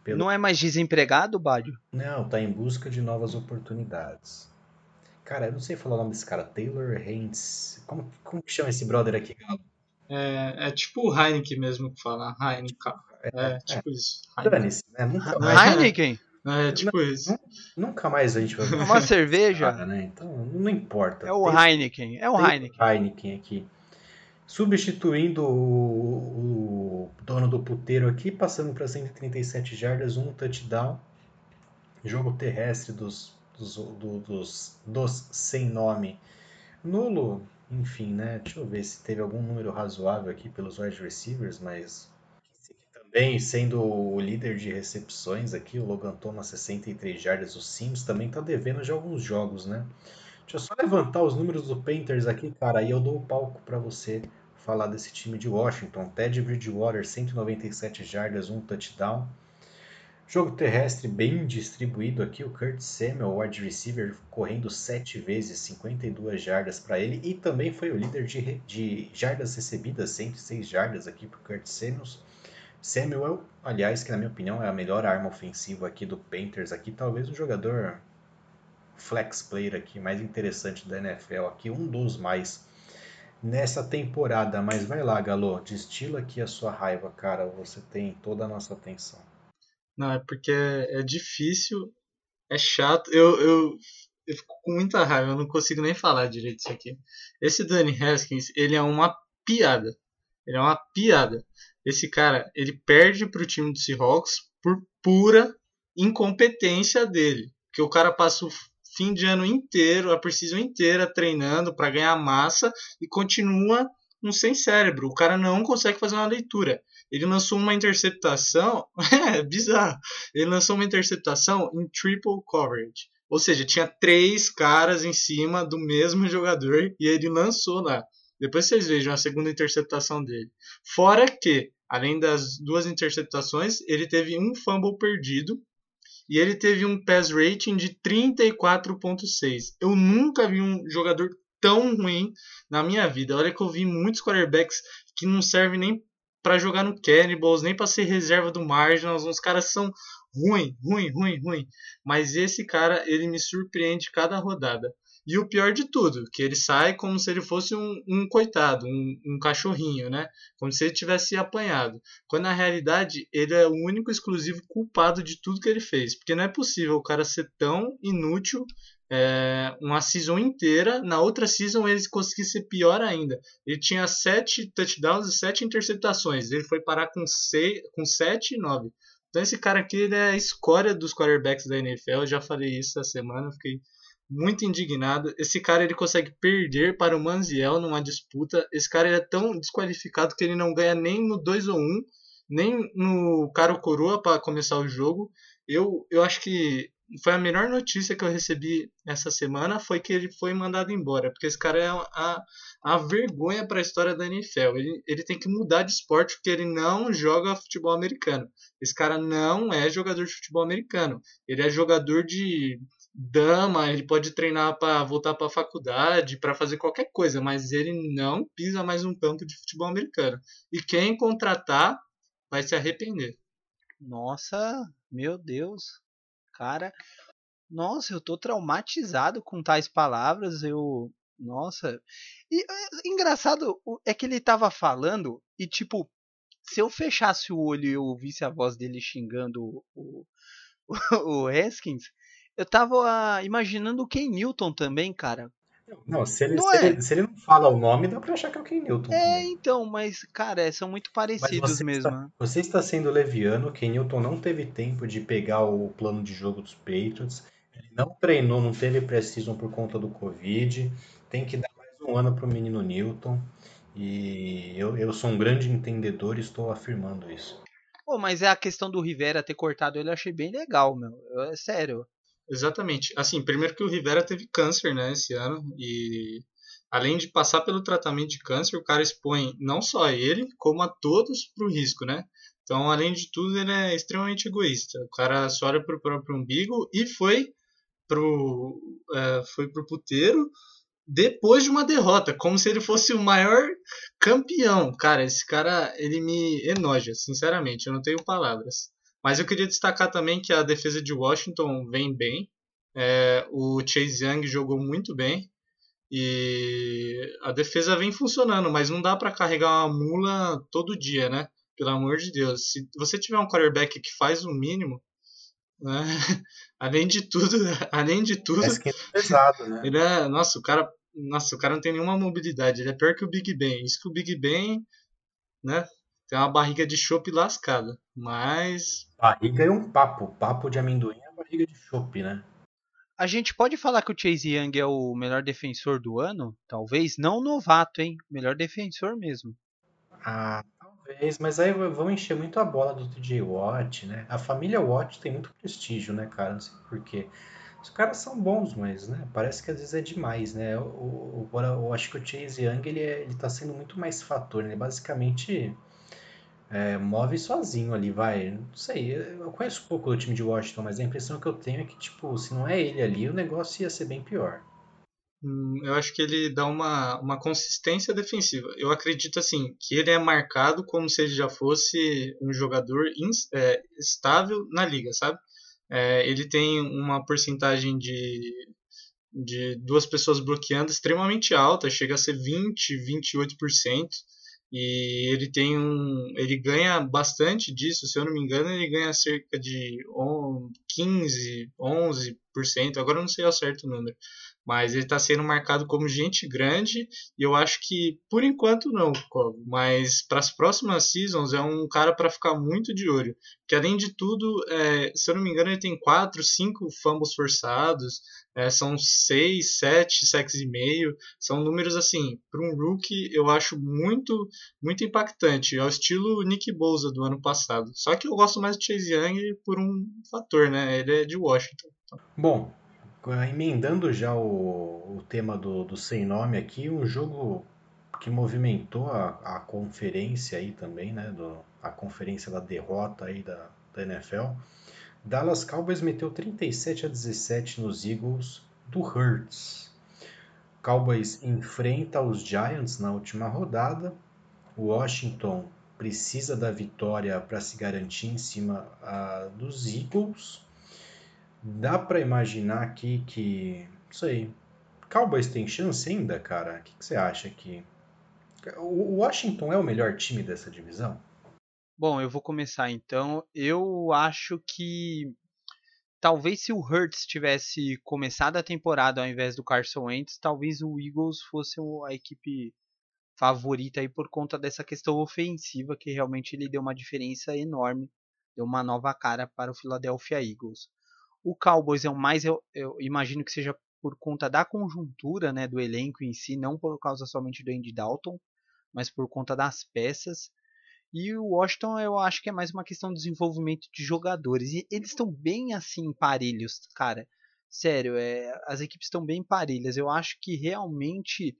A: pelo... Não é mais desempregado, Bádio?
B: Não, tá em busca de novas oportunidades. Cara, eu não sei falar o nome desse cara. Taylor Haynes. Como, como que chama esse brother aqui,
C: É, é tipo o Heineken mesmo que fala. Heineken. É, é, é. tipo
A: é.
C: isso.
A: Heineken. né? Nunca mais. Heineken?
C: É, tipo não, isso.
B: Nunca mais a gente vai
A: ver. Uma cerveja?
B: Cara, né? Então, não importa.
A: É o Tem, Heineken. É o Heineken.
B: Heineken aqui substituindo o, o, dono do puteiro aqui, passando para 137 jardas, um touchdown. Jogo terrestre dos, dos, do, dos, dos sem nome nulo. Enfim, né? Deixa eu ver se teve algum número razoável aqui pelos wide receivers, mas também sendo o líder de recepções aqui, o Logan Thomas 63 jardas, o Sims também tá devendo já alguns jogos, né? Deixa eu só levantar os números do Panthers aqui, cara, e eu dou o palco para você falar desse time de Washington. Ted Bridgewater, 197 jardas, um touchdown. Jogo terrestre bem distribuído aqui. O Kurt Samuel, wide receiver, correndo 7 vezes, 52 jardas para ele. E também foi o líder de, de jardas recebidas, 106 jardas aqui para o Kurt Samuel. Samuel, aliás, que na minha opinião é a melhor arma ofensiva aqui do Panthers. Aqui talvez o jogador flex player aqui mais interessante da NFL aqui, um dos mais nessa temporada. Mas vai lá, Galo, destila aqui a sua raiva, cara. Você tem toda a nossa atenção.
C: Não, é porque é, é difícil, é chato. Eu, eu, eu fico com muita raiva, eu não consigo nem falar direito isso aqui. Esse Danny Haskins, ele é uma piada. Ele é uma piada. Esse cara, ele perde para o time do Seahawks por pura incompetência dele. Porque o cara passa o fim de ano inteiro, a precisão inteira treinando para ganhar massa e continua um sem cérebro. O cara não consegue fazer uma leitura. Ele lançou uma interceptação, é bizarro, ele lançou uma interceptação em triple coverage. Ou seja, tinha três caras em cima do mesmo jogador e ele lançou lá. Depois vocês vejam a segunda interceptação dele. Fora que, além das duas interceptações, ele teve um fumble perdido e ele teve um pass rating de 34.6. Eu nunca vi um jogador tão ruim na minha vida. Olha que eu vi muitos quarterbacks que não servem nem para jogar no Cannibals, nem para ser reserva do Marginals. Os caras são ruim, ruim, ruim, ruim. Mas esse cara, ele me surpreende cada rodada. E o pior de tudo, que ele sai como se ele fosse um, um coitado, um, um, cachorrinho, né? Como se ele tivesse apanhado. Quando na realidade ele é o único exclusivo culpado de tudo que ele fez. Porque não é possível o cara ser tão inútil é, uma season inteira. Na outra season ele conseguiu ser pior ainda. Ele tinha sete touchdowns e sete interceptações. Ele foi parar com, seis, com sete e nove. Então esse cara aqui ele é a escória dos quarterbacks da NFL. Eu já falei isso essa semana, fiquei muito indignado. Esse cara ele consegue perder para o Manziel numa disputa. Esse cara é tão desqualificado que ele não ganha nem no 2 ou 1, nem no caro coroa para começar o jogo. Eu, eu acho que foi a melhor notícia que eu recebi essa semana foi que ele foi mandado embora, porque esse cara é a, a vergonha para a história da NFL. Ele, ele tem que mudar de esporte porque ele não joga futebol americano. Esse cara não é jogador de futebol americano. Ele é jogador de dama, ele pode treinar para voltar para a faculdade, para fazer qualquer coisa, mas ele não pisa mais um campo de futebol americano. E quem contratar vai se arrepender.
A: Nossa, meu Deus. Cara, nossa, eu tô traumatizado com tais palavras. Eu, nossa. E engraçado é que ele tava falando e tipo, se eu fechasse o olho e eu ouvisse a voz dele xingando o, o, o Haskins, eu tava imaginando o Ken Newton também, cara.
B: Não, se ele não, se, é. ele, se ele não fala o nome, dá pra achar que é o Ken Newton.
A: É, então, mas, cara, são muito parecidos você mesmo.
B: Está, você está sendo leviano, Ken Newton não teve tempo de pegar o plano de jogo dos Patriots. Ele não treinou, não teve precisão por conta do Covid. Tem que dar mais um ano pro menino Newton. E eu, eu sou um grande entendedor e estou afirmando isso.
A: Pô, mas é a questão do Rivera ter cortado ele, eu achei bem legal, meu. É sério.
C: Exatamente. Assim, primeiro que o Rivera teve câncer, né, esse ano, e além de passar pelo tratamento de câncer, o cara expõe não só ele, como a todos para o risco, né? Então, além de tudo, ele é extremamente egoísta. O cara só olha para o próprio umbigo e foi pro, é, foi pro puteiro depois de uma derrota, como se ele fosse o maior campeão. Cara, esse cara, ele me enoja, sinceramente, eu não tenho palavras. Mas eu queria destacar também que a defesa de Washington vem bem. É, o Chase Young jogou muito bem. E a defesa vem funcionando, mas não dá para carregar uma mula todo dia, né? Pelo amor de Deus. Se você tiver um quarterback que faz o mínimo, né? além de tudo, além de tudo,
B: é pesado, né?
C: Ele é, nossa, o cara, nossa, o cara não tem nenhuma mobilidade. Ele é pior que o Big Ben. Isso que o Big Ben, né? Tem uma barriga de chopp lascada. Mas.
B: Barriga é um papo. Papo de amendoim é barriga de chopp, né?
A: A gente pode falar que o Chase Young é o melhor defensor do ano? Talvez. Não novato, hein? Melhor defensor mesmo.
B: Ah, talvez. Mas aí vão encher muito a bola do TJ Watt, né? A família Watt tem muito prestígio, né, cara? Não sei porquê. Os caras são bons, mas, né? Parece que às vezes é demais, né? Eu, eu, eu acho que o Chase Young, ele, é, ele tá sendo muito mais fator, né? Basicamente é, move sozinho ali, vai. Não sei, eu conheço pouco do time de Washington, mas a impressão que eu tenho é que, tipo, se não é ele ali, o negócio ia ser bem pior.
C: Hum, eu acho que ele dá uma, uma consistência defensiva. Eu acredito, assim, que ele é marcado como se ele já fosse um jogador é, estável na liga, sabe? É, ele tem uma porcentagem de, de duas pessoas bloqueando extremamente alta, chega a ser 20, 28%. E ele tem um. Ele ganha bastante disso, se eu não me engano, ele ganha cerca de 15, 11%, agora eu não sei ao certo o número. mas ele está sendo marcado como gente grande e eu acho que por enquanto não, mas para as próximas seasons é um cara para ficar muito de olho, que além de tudo, é, se eu não me engano, ele tem quatro, cinco fumbles forçados, é, são seis, sete sacks e meio, são números assim para um rookie eu acho muito muito impactante, ao estilo Nick Bosa do ano passado. Só que eu gosto mais do Chase Young por um fator, né? Ele é de Washington.
B: Bom, emendando já o, o tema do, do sem nome aqui, um jogo que movimentou a, a conferência aí também, né? Do, a conferência da derrota aí da, da NFL. Dallas Cowboys meteu 37 a 17 nos Eagles do Hurts. Cowboys enfrenta os Giants na última rodada. Washington precisa da vitória para se garantir em cima uh, dos Eagles. Dá para imaginar aqui que. Não sei. Cowboys tem chance ainda, cara? O que, que você acha aqui? O Washington é o melhor time dessa divisão?
A: Bom, eu vou começar então. Eu acho que talvez se o Hurts tivesse começado a temporada ao invés do Carson Wentz, talvez o Eagles fosse a equipe favorita aí por conta dessa questão ofensiva que realmente ele deu uma diferença enorme, deu uma nova cara para o Philadelphia Eagles. O Cowboys é o mais, eu, eu imagino que seja por conta da conjuntura né, do elenco em si, não por causa somente do Andy Dalton, mas por conta das peças. E o Washington eu acho que é mais uma questão de desenvolvimento de jogadores. E eles estão bem assim parelhos, cara. Sério, é, as equipes estão bem parelhas. Eu acho que realmente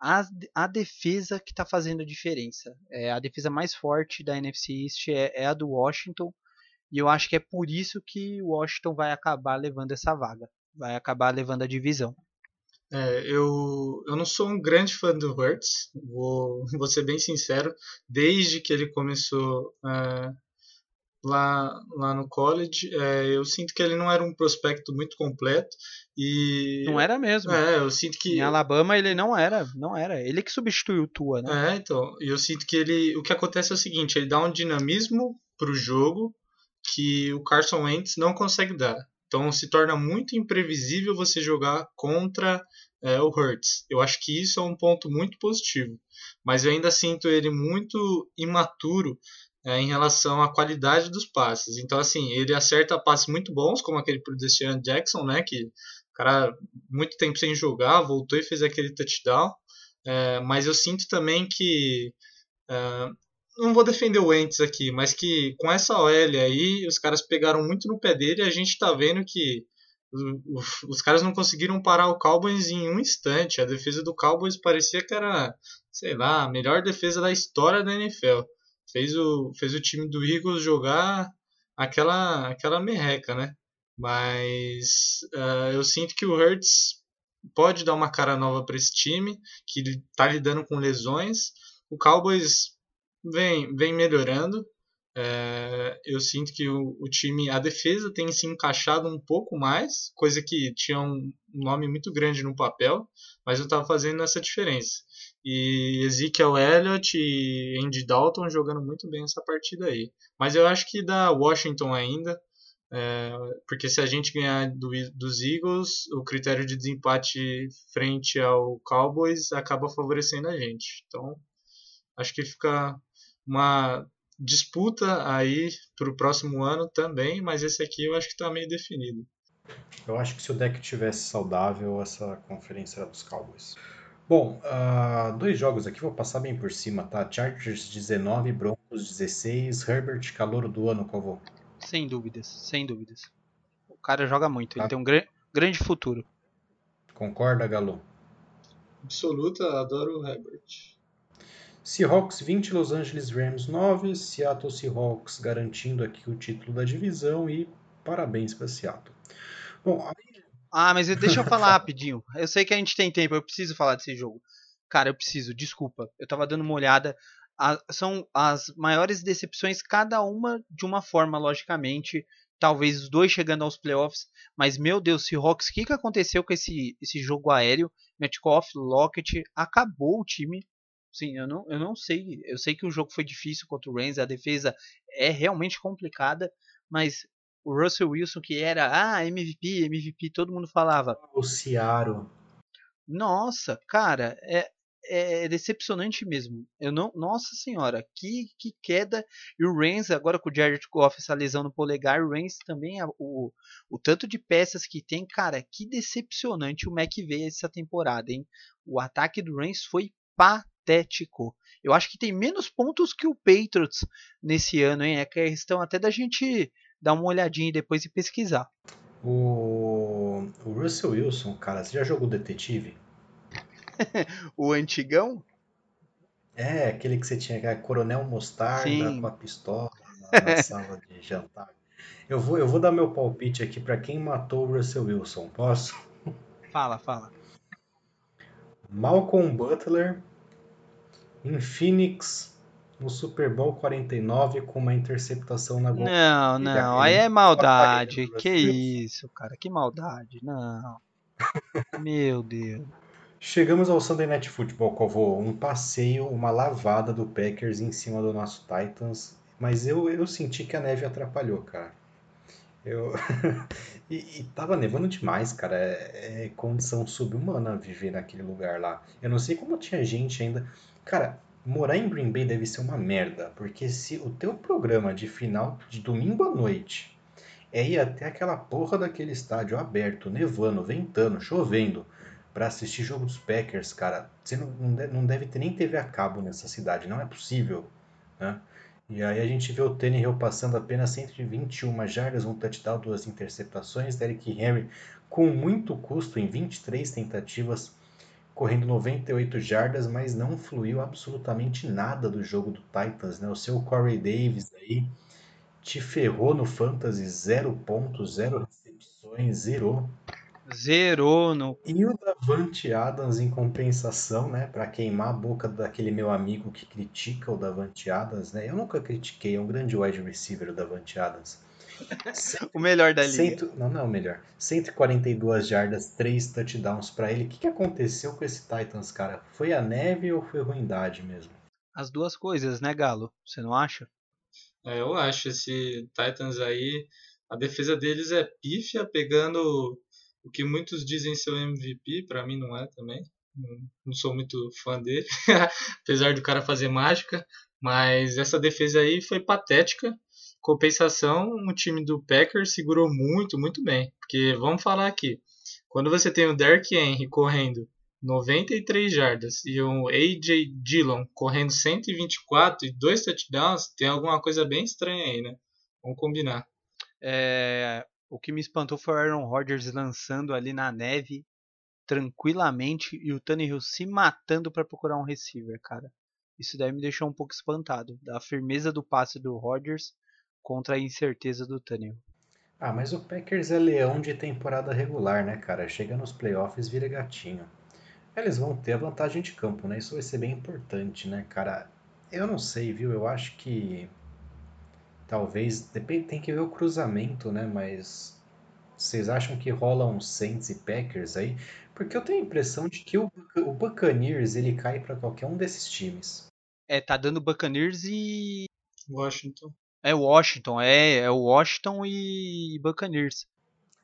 A: a, a defesa que está fazendo a diferença. É, a defesa mais forte da NFC East é, é a do Washington. E eu acho que é por isso que o Washington vai acabar levando essa vaga. Vai acabar levando a divisão.
C: É, eu, eu não sou um grande fã do Hurts, vou, vou ser bem sincero. Desde que ele começou é, lá, lá no college, é, eu sinto que ele não era um prospecto muito completo. E,
A: não era mesmo.
C: É, eu sinto que.
A: Em Alabama ele não era, não era. Ele que substituiu o Tua,
C: né? É, então. E eu sinto que ele. O que acontece é o seguinte: ele dá um dinamismo pro jogo que o Carson Wentz não consegue dar. Então se torna muito imprevisível você jogar contra é, o Hurts. Eu acho que isso é um ponto muito positivo. Mas eu ainda sinto ele muito imaturo é, em relação à qualidade dos passes. Então, assim, ele acerta passes muito bons, como aquele pro Deshaun Jackson, né? Que o cara, muito tempo sem jogar, voltou e fez aquele touchdown. É, mas eu sinto também que é, não vou defender o Ents aqui, mas que com essa OL aí, os caras pegaram muito no pé dele e a gente tá vendo que os, os caras não conseguiram parar o Cowboys em um instante. A defesa do Cowboys parecia que era, sei lá, a melhor defesa da história da NFL. Fez o, fez o time do Eagles jogar aquela, aquela merreca, né? Mas uh, eu sinto que o Hurts pode dar uma cara nova para esse time, que está lidando com lesões. O Cowboys vem, vem melhorando. É, eu sinto que o, o, time, a defesa tem se encaixado um pouco mais, coisa que tinha um nome muito grande no papel, mas não estava fazendo essa diferença. E Ezekiel Elliott e Andy Dalton jogando muito bem essa partida aí. Mas eu acho que da Washington ainda, é, porque se a gente ganhar do, dos Eagles, o critério de desempate frente ao Cowboys acaba favorecendo a gente. Então, acho que fica uma disputa aí para o próximo ano também, mas esse aqui eu acho que está meio definido.
B: Eu acho que se o deck tivesse saudável, essa conferência era dos Cowboys. Bom, uh, dois jogos aqui, vou passar bem por cima, tá? Chargers 19, Broncos 16, Herbert, calor do ano, qual vou?
A: Sem dúvidas, sem dúvidas. O cara joga muito, tá. ele tem um gr grande futuro.
B: Concorda, Galo?
C: Absoluta, adoro o Herbert.
B: Seahawks 20, Los Angeles Rams 9, Seattle Seahawks garantindo aqui o título da divisão e parabéns para Seattle. Bom, aí...
A: Ah, mas deixa eu falar rapidinho. Eu sei que a gente tem tempo, eu preciso falar desse jogo. Cara, eu preciso, desculpa. Eu tava dando uma olhada. são as maiores decepções, cada uma de uma forma, logicamente. Talvez os dois chegando aos playoffs. Mas, meu Deus, Seahawks, o que, que aconteceu com esse, esse jogo aéreo? Metcalf, Lockett, acabou o time Sim, eu não, eu não sei. Eu sei que o jogo foi difícil contra o Rams, a defesa é realmente complicada, mas o Russell Wilson, que era ah, MVP, MVP, todo mundo falava.
B: O Ciaro.
A: Nossa, cara, é, é decepcionante mesmo. Eu não, nossa senhora, que, que queda. E o Reigns, agora com o Jared Goff, essa lesão no polegar, o Reigns também, o, o tanto de peças que tem, cara, que decepcionante o McVay essa temporada, hein? O ataque do Reigns foi patético. Eu acho que tem menos pontos que o Patriots nesse ano, hein? É questão até da gente dar uma olhadinha depois e pesquisar.
B: O, o Russell Wilson, cara, você já jogou detetive?
A: o antigão?
B: É, aquele que você tinha, que Coronel Mostarda Sim. com a pistola na, na sala de jantar. Eu vou, eu vou dar meu palpite aqui para quem matou o Russell Wilson, posso?
A: Fala, fala.
B: Malcolm Butler em Phoenix no Super Bowl 49 com uma interceptação na
A: gol. Não, não, aí é maldade. Que isso, cara, que maldade. Não. Meu Deus.
B: Chegamos ao Sunday Night Football, Covô. Um passeio, uma lavada do Packers em cima do nosso Titans. Mas eu, eu senti que a neve atrapalhou, cara. Eu... e, e tava nevando demais, cara. É, é condição subhumana viver naquele lugar lá. Eu não sei como tinha gente ainda. Cara, morar em Green Bay deve ser uma merda. Porque se o teu programa de final de domingo à noite é ir até aquela porra daquele estádio aberto, nevando, ventando, chovendo para assistir jogo dos Packers, cara, você não, não deve ter nem TV a cabo nessa cidade, não é possível, né? E aí a gente vê o Tannehill passando apenas 121 jardas, um touchdown, duas interceptações, Derrick Henry com muito custo em 23 tentativas, correndo 98 jardas, mas não fluiu absolutamente nada do jogo do Titans, né? O seu Corey Davis aí te ferrou no fantasy, zero pontos, zero recepções, zerou.
A: Zerou no.
B: E o Davante Adams, em compensação, né? Para queimar a boca daquele meu amigo que critica o Davante Adams, né? Eu nunca critiquei, é um grande wide receiver o Davante Adams.
A: o melhor da liga.
B: Cento... Não, não é o melhor. 142 jardas, 3 touchdowns para ele. O que, que aconteceu com esse Titans, cara? Foi a neve ou foi ruindade mesmo?
A: As duas coisas, né, Galo? Você não acha?
C: É, eu acho. Esse Titans aí, a defesa deles é pífia, pegando o que muitos dizem ser o MVP, para mim não é também. Não, sou muito fã dele, apesar do cara fazer mágica. Mas essa defesa aí foi patética. Compensação, o time do Packers segurou muito, muito bem. Porque vamos falar aqui, quando você tem o Derrick Henry correndo 93 jardas e o AJ Dillon correndo 124 e dois touchdowns, tem alguma coisa bem estranha aí, né? Vamos combinar.
A: É, o que me espantou foi o Aaron Rodgers lançando ali na neve tranquilamente e o Tannehill se matando para procurar um receiver, cara. Isso daí me deixou um pouco espantado, da firmeza do passe do Rodgers contra a incerteza do Tannehill.
B: Ah, mas o Packers é leão de temporada regular, né, cara? Chega nos playoffs vira gatinho. Eles vão ter a vantagem de campo, né? Isso vai ser bem importante, né, cara? Eu não sei, viu? Eu acho que Talvez, depende, tem que ver o cruzamento, né? Mas vocês acham que rola um Saints e Packers aí? Porque eu tenho a impressão de que o, o Buccaneers ele cai para qualquer um desses times.
A: É, tá dando Buccaneers e
C: Washington.
A: É Washington, é, é Washington e Buccaneers.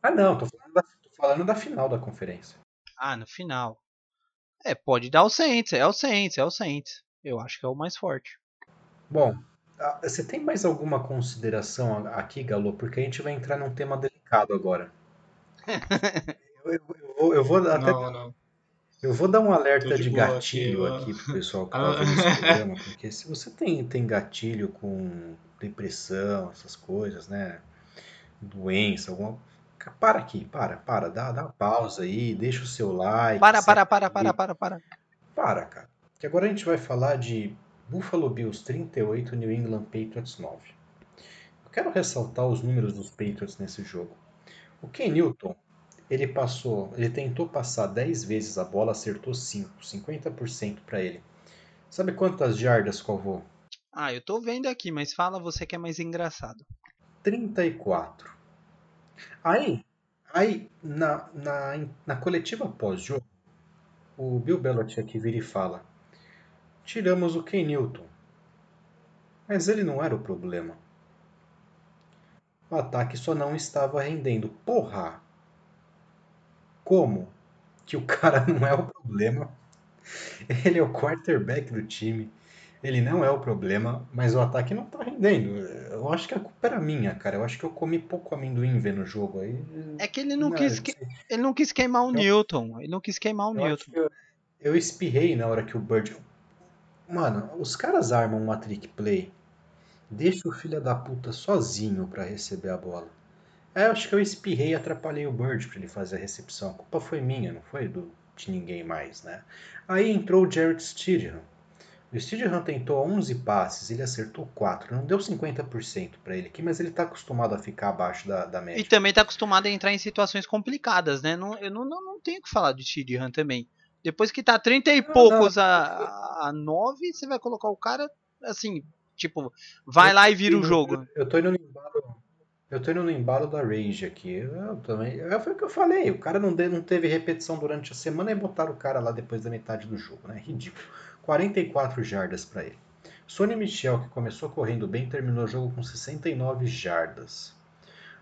B: Ah, não, tô falando, da, tô falando da final da conferência.
A: Ah, no final. É, pode dar o Saints, é o Saints, é o Saints. Eu acho que é o mais forte.
B: Bom, ah, você tem mais alguma consideração aqui, Galo? Porque a gente vai entrar num tema delicado agora. eu, eu, eu, eu, vou até. Não, não. Eu vou dar um alerta de, de gatilho aqui, aqui pro pessoal que tá ouvindo esse programa, porque se você tem, tem gatilho com depressão, essas coisas, né? Doença, alguma. Para aqui, para, para, dá, dá uma pausa aí, deixa o seu like.
A: Para, para, para, para, para, para.
B: Para, cara. Que agora a gente vai falar de Buffalo Bills 38, New England Patriots 9. Eu quero ressaltar os números dos Patriots nesse jogo. O Ken Newton, ele passou, ele tentou passar 10 vezes a bola, acertou 5, 50% para ele. Sabe quantas jardas covou?
A: Ah, eu tô vendo aqui, mas fala você que é mais engraçado.
B: 34. Aí, aí na, na, na coletiva pós-jogo, o Bill Belichick vira e fala: Tiramos o Ken Newton. Mas ele não era o problema. O ataque só não estava rendendo. Porra! Como? que o cara não é o problema. Ele é o quarterback do time. Ele não é o problema, mas o ataque não tá rendendo. Eu acho que a culpa era minha, cara. Eu acho que eu comi pouco amendoim vendo o jogo aí.
A: É que ele não, não quis, que... ele não quis queimar o eu... Newton. Ele não quis queimar o
B: eu
A: Newton.
B: Eu, eu espirrei na hora que o Bird. Mano, os caras armam uma trick play. Deixa o filho da puta sozinho para receber a bola. É, acho que eu espirrei e atrapalhei o Bird para ele fazer a recepção. A culpa foi minha, não foi do, de ninguém mais, né? Aí entrou o Jared Stidham. O Stidham tentou 11 passes, ele acertou 4. Não deu 50% para ele aqui, mas ele está acostumado a ficar abaixo da, da média.
A: E também está acostumado a entrar em situações complicadas, né? Não, eu não, não, não tenho que falar de Stidham também. Depois que tá 30 e não, poucos não. A, a 9, você vai colocar o cara assim, tipo, vai eu, lá e vira o jogo.
B: Eu, eu tô indo no embalo eu tô indo no embalo da Rage aqui. Eu também. Foi o que eu falei. O cara não, de, não teve repetição durante a semana e botaram o cara lá depois da metade do jogo, né? Ridículo. 44 jardas para ele. Sonny Michel, que começou correndo bem, terminou o jogo com 69 jardas.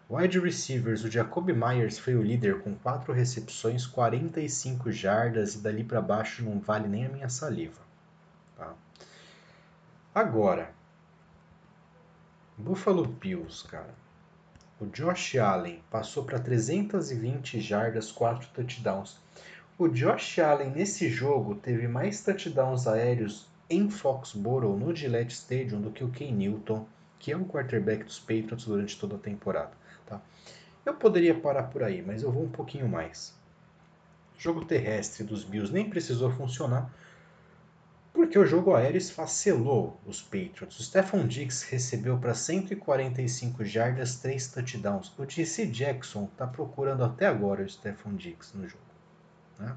B: Wide receivers, o Jacoby Myers foi o líder com 4 recepções, 45 jardas e dali para baixo não vale nem a minha saliva. Tá? Agora, Buffalo Bills, cara. O Josh Allen passou para 320 jardas, 4 touchdowns. O Josh Allen nesse jogo teve mais touchdowns aéreos em Foxborough, no Gillette Stadium, do que o Ken Newton, que é um quarterback dos Patriots durante toda a temporada. Tá? Eu poderia parar por aí, mas eu vou um pouquinho mais. O jogo terrestre dos Bills nem precisou funcionar, porque o jogo aéreo esfacelou os Patriots. O Stephon Diggs recebeu para 145 jardas, 3 touchdowns. O DC Jackson está procurando até agora o Stephon Diggs no jogo. Né?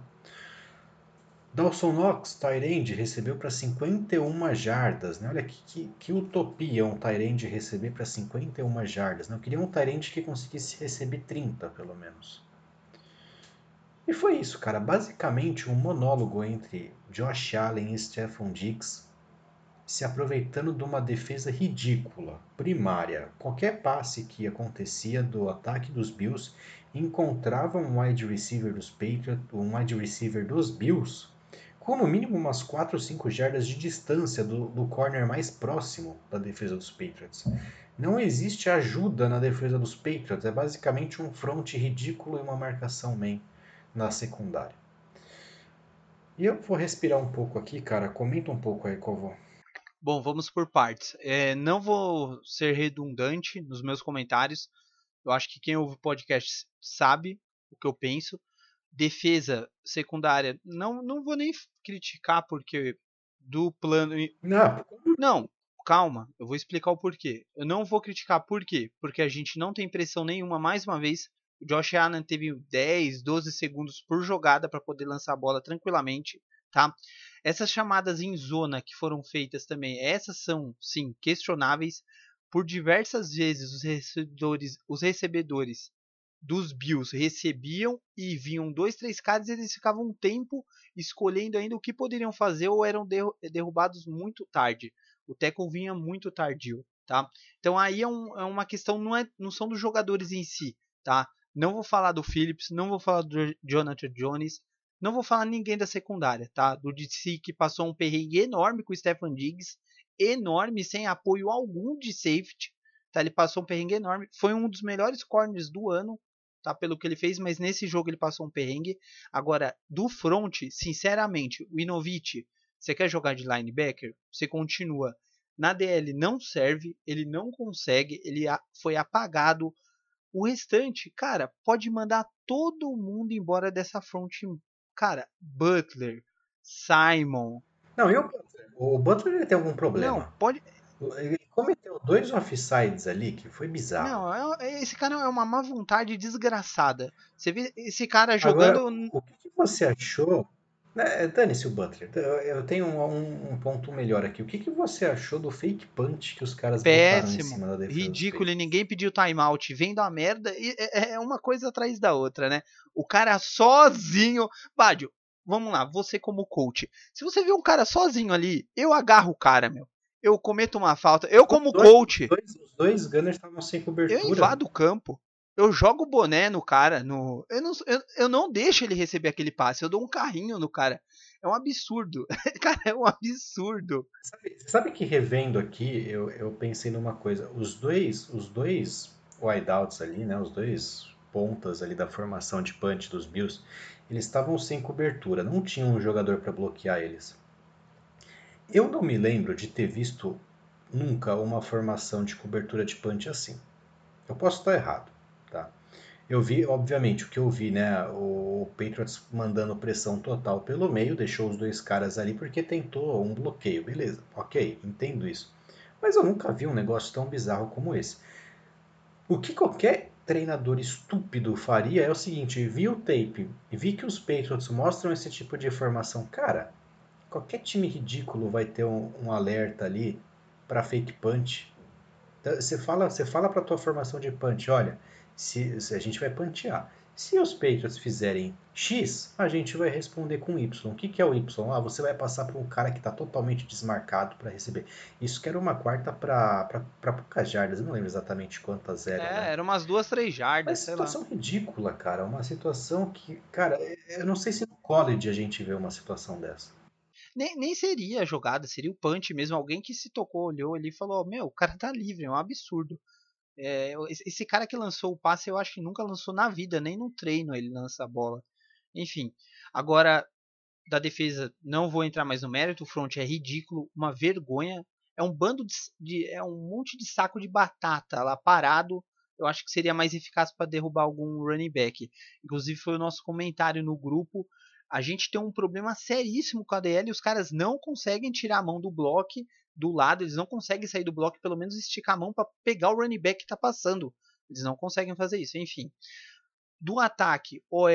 B: Dawson Knox, Tyrande, recebeu para 51 jardas. Né? Olha que, que, que utopia um Tyrande receber para 51 jardas. Né? Eu queria um Tyrande que conseguisse receber 30, pelo menos. E foi isso, cara. Basicamente um monólogo entre Josh Allen e Stephon Diggs se aproveitando de uma defesa ridícula, primária. Qualquer passe que acontecia do ataque dos Bills encontrava um wide receiver dos Patriots, um wide receiver dos Bills, com no mínimo umas 4 ou 5 jardas de distância do, do corner mais próximo da defesa dos Patriots. Não existe ajuda na defesa dos Patriots, é basicamente um front ridículo e uma marcação main na secundária. E eu vou respirar um pouco aqui, cara. Comenta um pouco aí, Covô.
A: Bom, vamos por partes. É, não vou ser redundante nos meus comentários. Eu acho que quem ouve o podcast sabe o que eu penso. Defesa secundária, não, não vou nem criticar porque do plano.
B: Não.
A: Não, calma, eu vou explicar o porquê. Eu não vou criticar por quê? Porque a gente não tem pressão nenhuma, mais uma vez, o Josh Allen teve 10, 12 segundos por jogada para poder lançar a bola tranquilamente, tá? Essas chamadas em zona que foram feitas também, essas são sim questionáveis. Por diversas vezes os recebedores, os recebedores dos Bills recebiam e vinham dois, três caras e eles ficavam um tempo escolhendo ainda o que poderiam fazer ou eram derrubados muito tarde. O tackle vinha muito tardio, tá? Então aí é, um, é uma questão, não, é, não são dos jogadores em si, tá? Não vou falar do Phillips, não vou falar do Jonathan Jones, não vou falar ninguém da secundária, tá? Do DC que passou um perrengue enorme com o Stephen Diggs, enorme, sem apoio algum de safety, tá? Ele passou um perrengue enorme, foi um dos melhores corners do ano, tá? Pelo que ele fez, mas nesse jogo ele passou um perrengue. Agora, do front, sinceramente, o Inovich, você quer jogar de linebacker? Você continua. Na DL não serve, ele não consegue, ele foi apagado o restante, cara, pode mandar todo mundo embora dessa front. Cara, Butler, Simon.
B: Não, e o Butler? Tem algum problema?
A: Não, pode.
B: Ele cometeu dois offsides ali que foi bizarro.
A: Não, é, é, esse cara é uma má vontade desgraçada. Você vê esse cara jogando. Agora,
B: o que você achou é, Dane-se o Butler. Eu tenho um, um, ponto melhor aqui. O que, que você achou do fake punch que os caras
A: Péssimo, em cima da defesa? Ridículo, e ninguém pediu timeout. Vendo a merda, é, é uma coisa atrás da outra, né? O cara sozinho. Bádio, vamos lá, você como coach. Se você vê um cara sozinho ali, eu agarro o cara, meu. Eu cometo uma falta. Eu, como
B: dois,
A: coach.
B: Os dois, os dois gunners estavam sem cobertura.
A: Eu invado o campo. eu jogo o boné no cara, no, eu, não, eu, eu não deixo ele receber aquele passe, eu dou um carrinho no cara. É um absurdo. cara, é um absurdo.
B: Sabe, sabe que revendo aqui, eu, eu pensei numa coisa. Os dois, os dois wideouts ali, né? Os dois pontas ali da formação de punch dos Bills, eles estavam sem cobertura, não tinha um jogador para bloquear eles. Eu não me lembro de ter visto nunca uma formação de cobertura de punch assim. Eu posso estar errado, tá? Eu vi, obviamente, o que eu vi, né? O Patriots mandando pressão total pelo meio, deixou os dois caras ali porque tentou um bloqueio. Beleza, ok, entendo isso. Mas eu nunca vi um negócio tão bizarro como esse. O que qualquer treinador estúpido faria é o seguinte: vi o tape, vi que os Patriots mostram esse tipo de informação. Cara, qualquer time ridículo vai ter um, um alerta ali para fake punch. Então, você fala, você fala para tua formação de punch, olha se, se a gente vai pantear. Se os Patriots fizerem X, a gente vai responder com Y. O que, que é o Y? Ah, você vai passar para um cara que está totalmente desmarcado para receber. Isso que era uma quarta para poucas jardas. Eu não lembro exatamente quantas eram.
A: É,
B: né?
A: eram umas duas, três jardas.
B: Uma situação lá. ridícula, cara. Uma situação que, cara, eu não sei se no college a gente vê uma situação dessa.
A: Nem, nem seria a jogada, seria o punch mesmo. Alguém que se tocou, olhou ali e falou: Meu, o cara tá livre, é um absurdo. É, esse cara que lançou o passe, eu acho que nunca lançou na vida, nem no treino ele lança a bola. Enfim, agora da defesa não vou entrar mais no mérito, o front é ridículo, uma vergonha, é um bando de, de é um monte de saco de batata lá parado. Eu acho que seria mais eficaz para derrubar algum running back. Inclusive foi o nosso comentário no grupo. A gente tem um problema seríssimo com a DL, os caras não conseguem tirar a mão do bloco do lado, eles não conseguem sair do bloco, pelo menos esticar a mão para pegar o running back que está passando. Eles não conseguem fazer isso, enfim. Do ataque, OL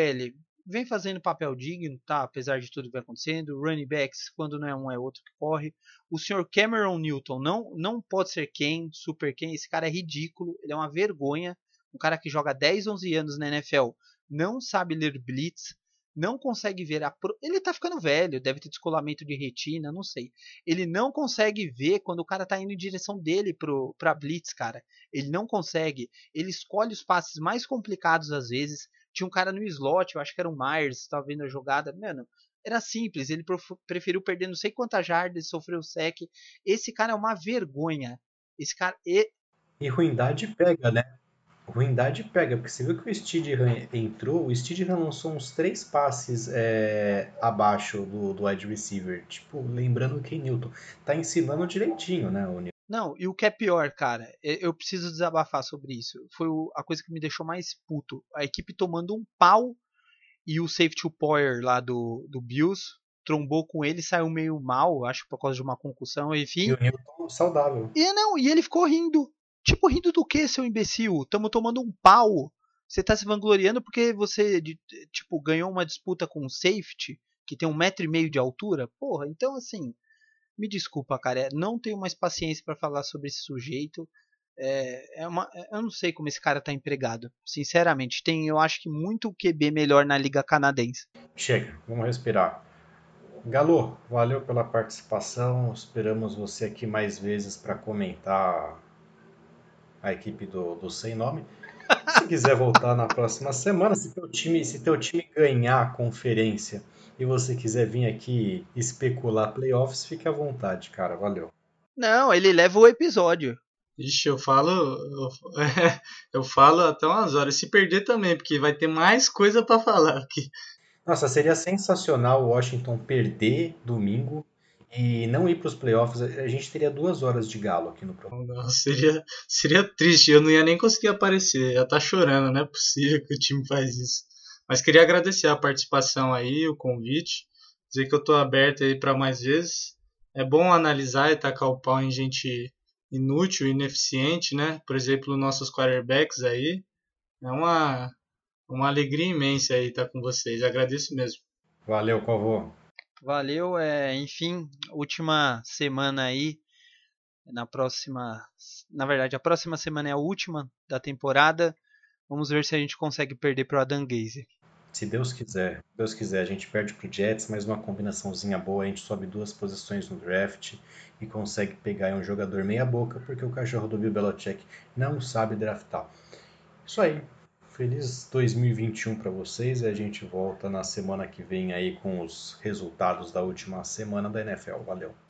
A: vem fazendo papel digno, tá? Apesar de tudo que vai acontecendo. Running backs, quando não é um, é outro que corre. O senhor Cameron Newton não, não pode ser quem, super quem. Esse cara é ridículo, ele é uma vergonha. Um cara que joga 10, 11 anos na NFL não sabe ler blitz, não consegue ver a. Pro... Ele tá ficando velho, deve ter descolamento de retina, não sei. Ele não consegue ver quando o cara tá indo em direção dele pro, pra Blitz, cara. Ele não consegue. Ele escolhe os passes mais complicados às vezes. Tinha um cara no slot, eu acho que era o Myers, tava vendo a jogada. Mano, era simples. Ele preferiu perder não sei quantas jardas, sofreu sec. Esse cara é uma vergonha. Esse cara. E...
B: e ruindade pega, né? Ruindade pega, porque você viu que o Steedham entrou, o Steedham lançou uns três passes é, abaixo do, do wide receiver. Tipo, lembrando o Ken Newton. Tá ensinando direitinho, né, o Newton.
A: Não, e o que é pior, cara, eu preciso desabafar sobre isso. Foi a coisa que me deixou mais puto. A equipe tomando um pau e o safety power lá do, do Bills trombou com ele, saiu meio mal, acho por causa de uma concussão, enfim.
B: E o Newton saudável.
A: E não, e ele ficou rindo. Tipo, rindo do que, seu imbecil? Tamo tomando um pau. Você tá se vangloriando porque você, tipo, ganhou uma disputa com o safety, que tem um metro e meio de altura? Porra, então assim, me desculpa, cara, não tenho mais paciência para falar sobre esse sujeito. É, é uma, é, eu não sei como esse cara tá empregado. Sinceramente, tem, eu acho que muito QB melhor na liga canadense.
B: Chega, vamos respirar. Galo, valeu pela participação. Esperamos você aqui mais vezes para comentar a equipe do, do Sem Nome. Se quiser voltar na próxima semana, se teu time, se teu time ganhar a conferência e você quiser vir aqui especular playoffs, fique à vontade, cara. Valeu.
A: Não, ele leva o episódio.
C: Ixi, eu falo, eu, eu falo até umas horas. Se perder também, porque vai ter mais coisa para falar aqui.
B: Nossa, seria sensacional o Washington perder domingo e não ir para os playoffs, a gente teria duas horas de galo aqui no programa.
C: Não, seria, seria triste, eu não ia nem conseguir aparecer, ia estar tá chorando, não é possível que o time faz isso. Mas queria agradecer a participação aí, o convite, dizer que eu estou aberto aí para mais vezes. É bom analisar e tacar o pau em gente inútil, ineficiente, né? Por exemplo, nossos quarterbacks aí. É uma, uma alegria imensa aí estar com vocês. Agradeço mesmo.
B: Valeu, Covô.
A: Valeu, é, enfim, última semana aí. Na próxima, na verdade, a próxima semana é a última da temporada. Vamos ver se a gente consegue perder para o Adam Gaze.
B: Se Deus quiser, Deus quiser, a gente perde pro Jets, mas uma combinaçãozinha boa, a gente sobe duas posições no draft e consegue pegar um jogador meia boca, porque o cachorro do Bill Belichick não sabe draftar. Isso aí. Feliz 2021 para vocês e a gente volta na semana que vem aí com os resultados da última semana da NFL. Valeu.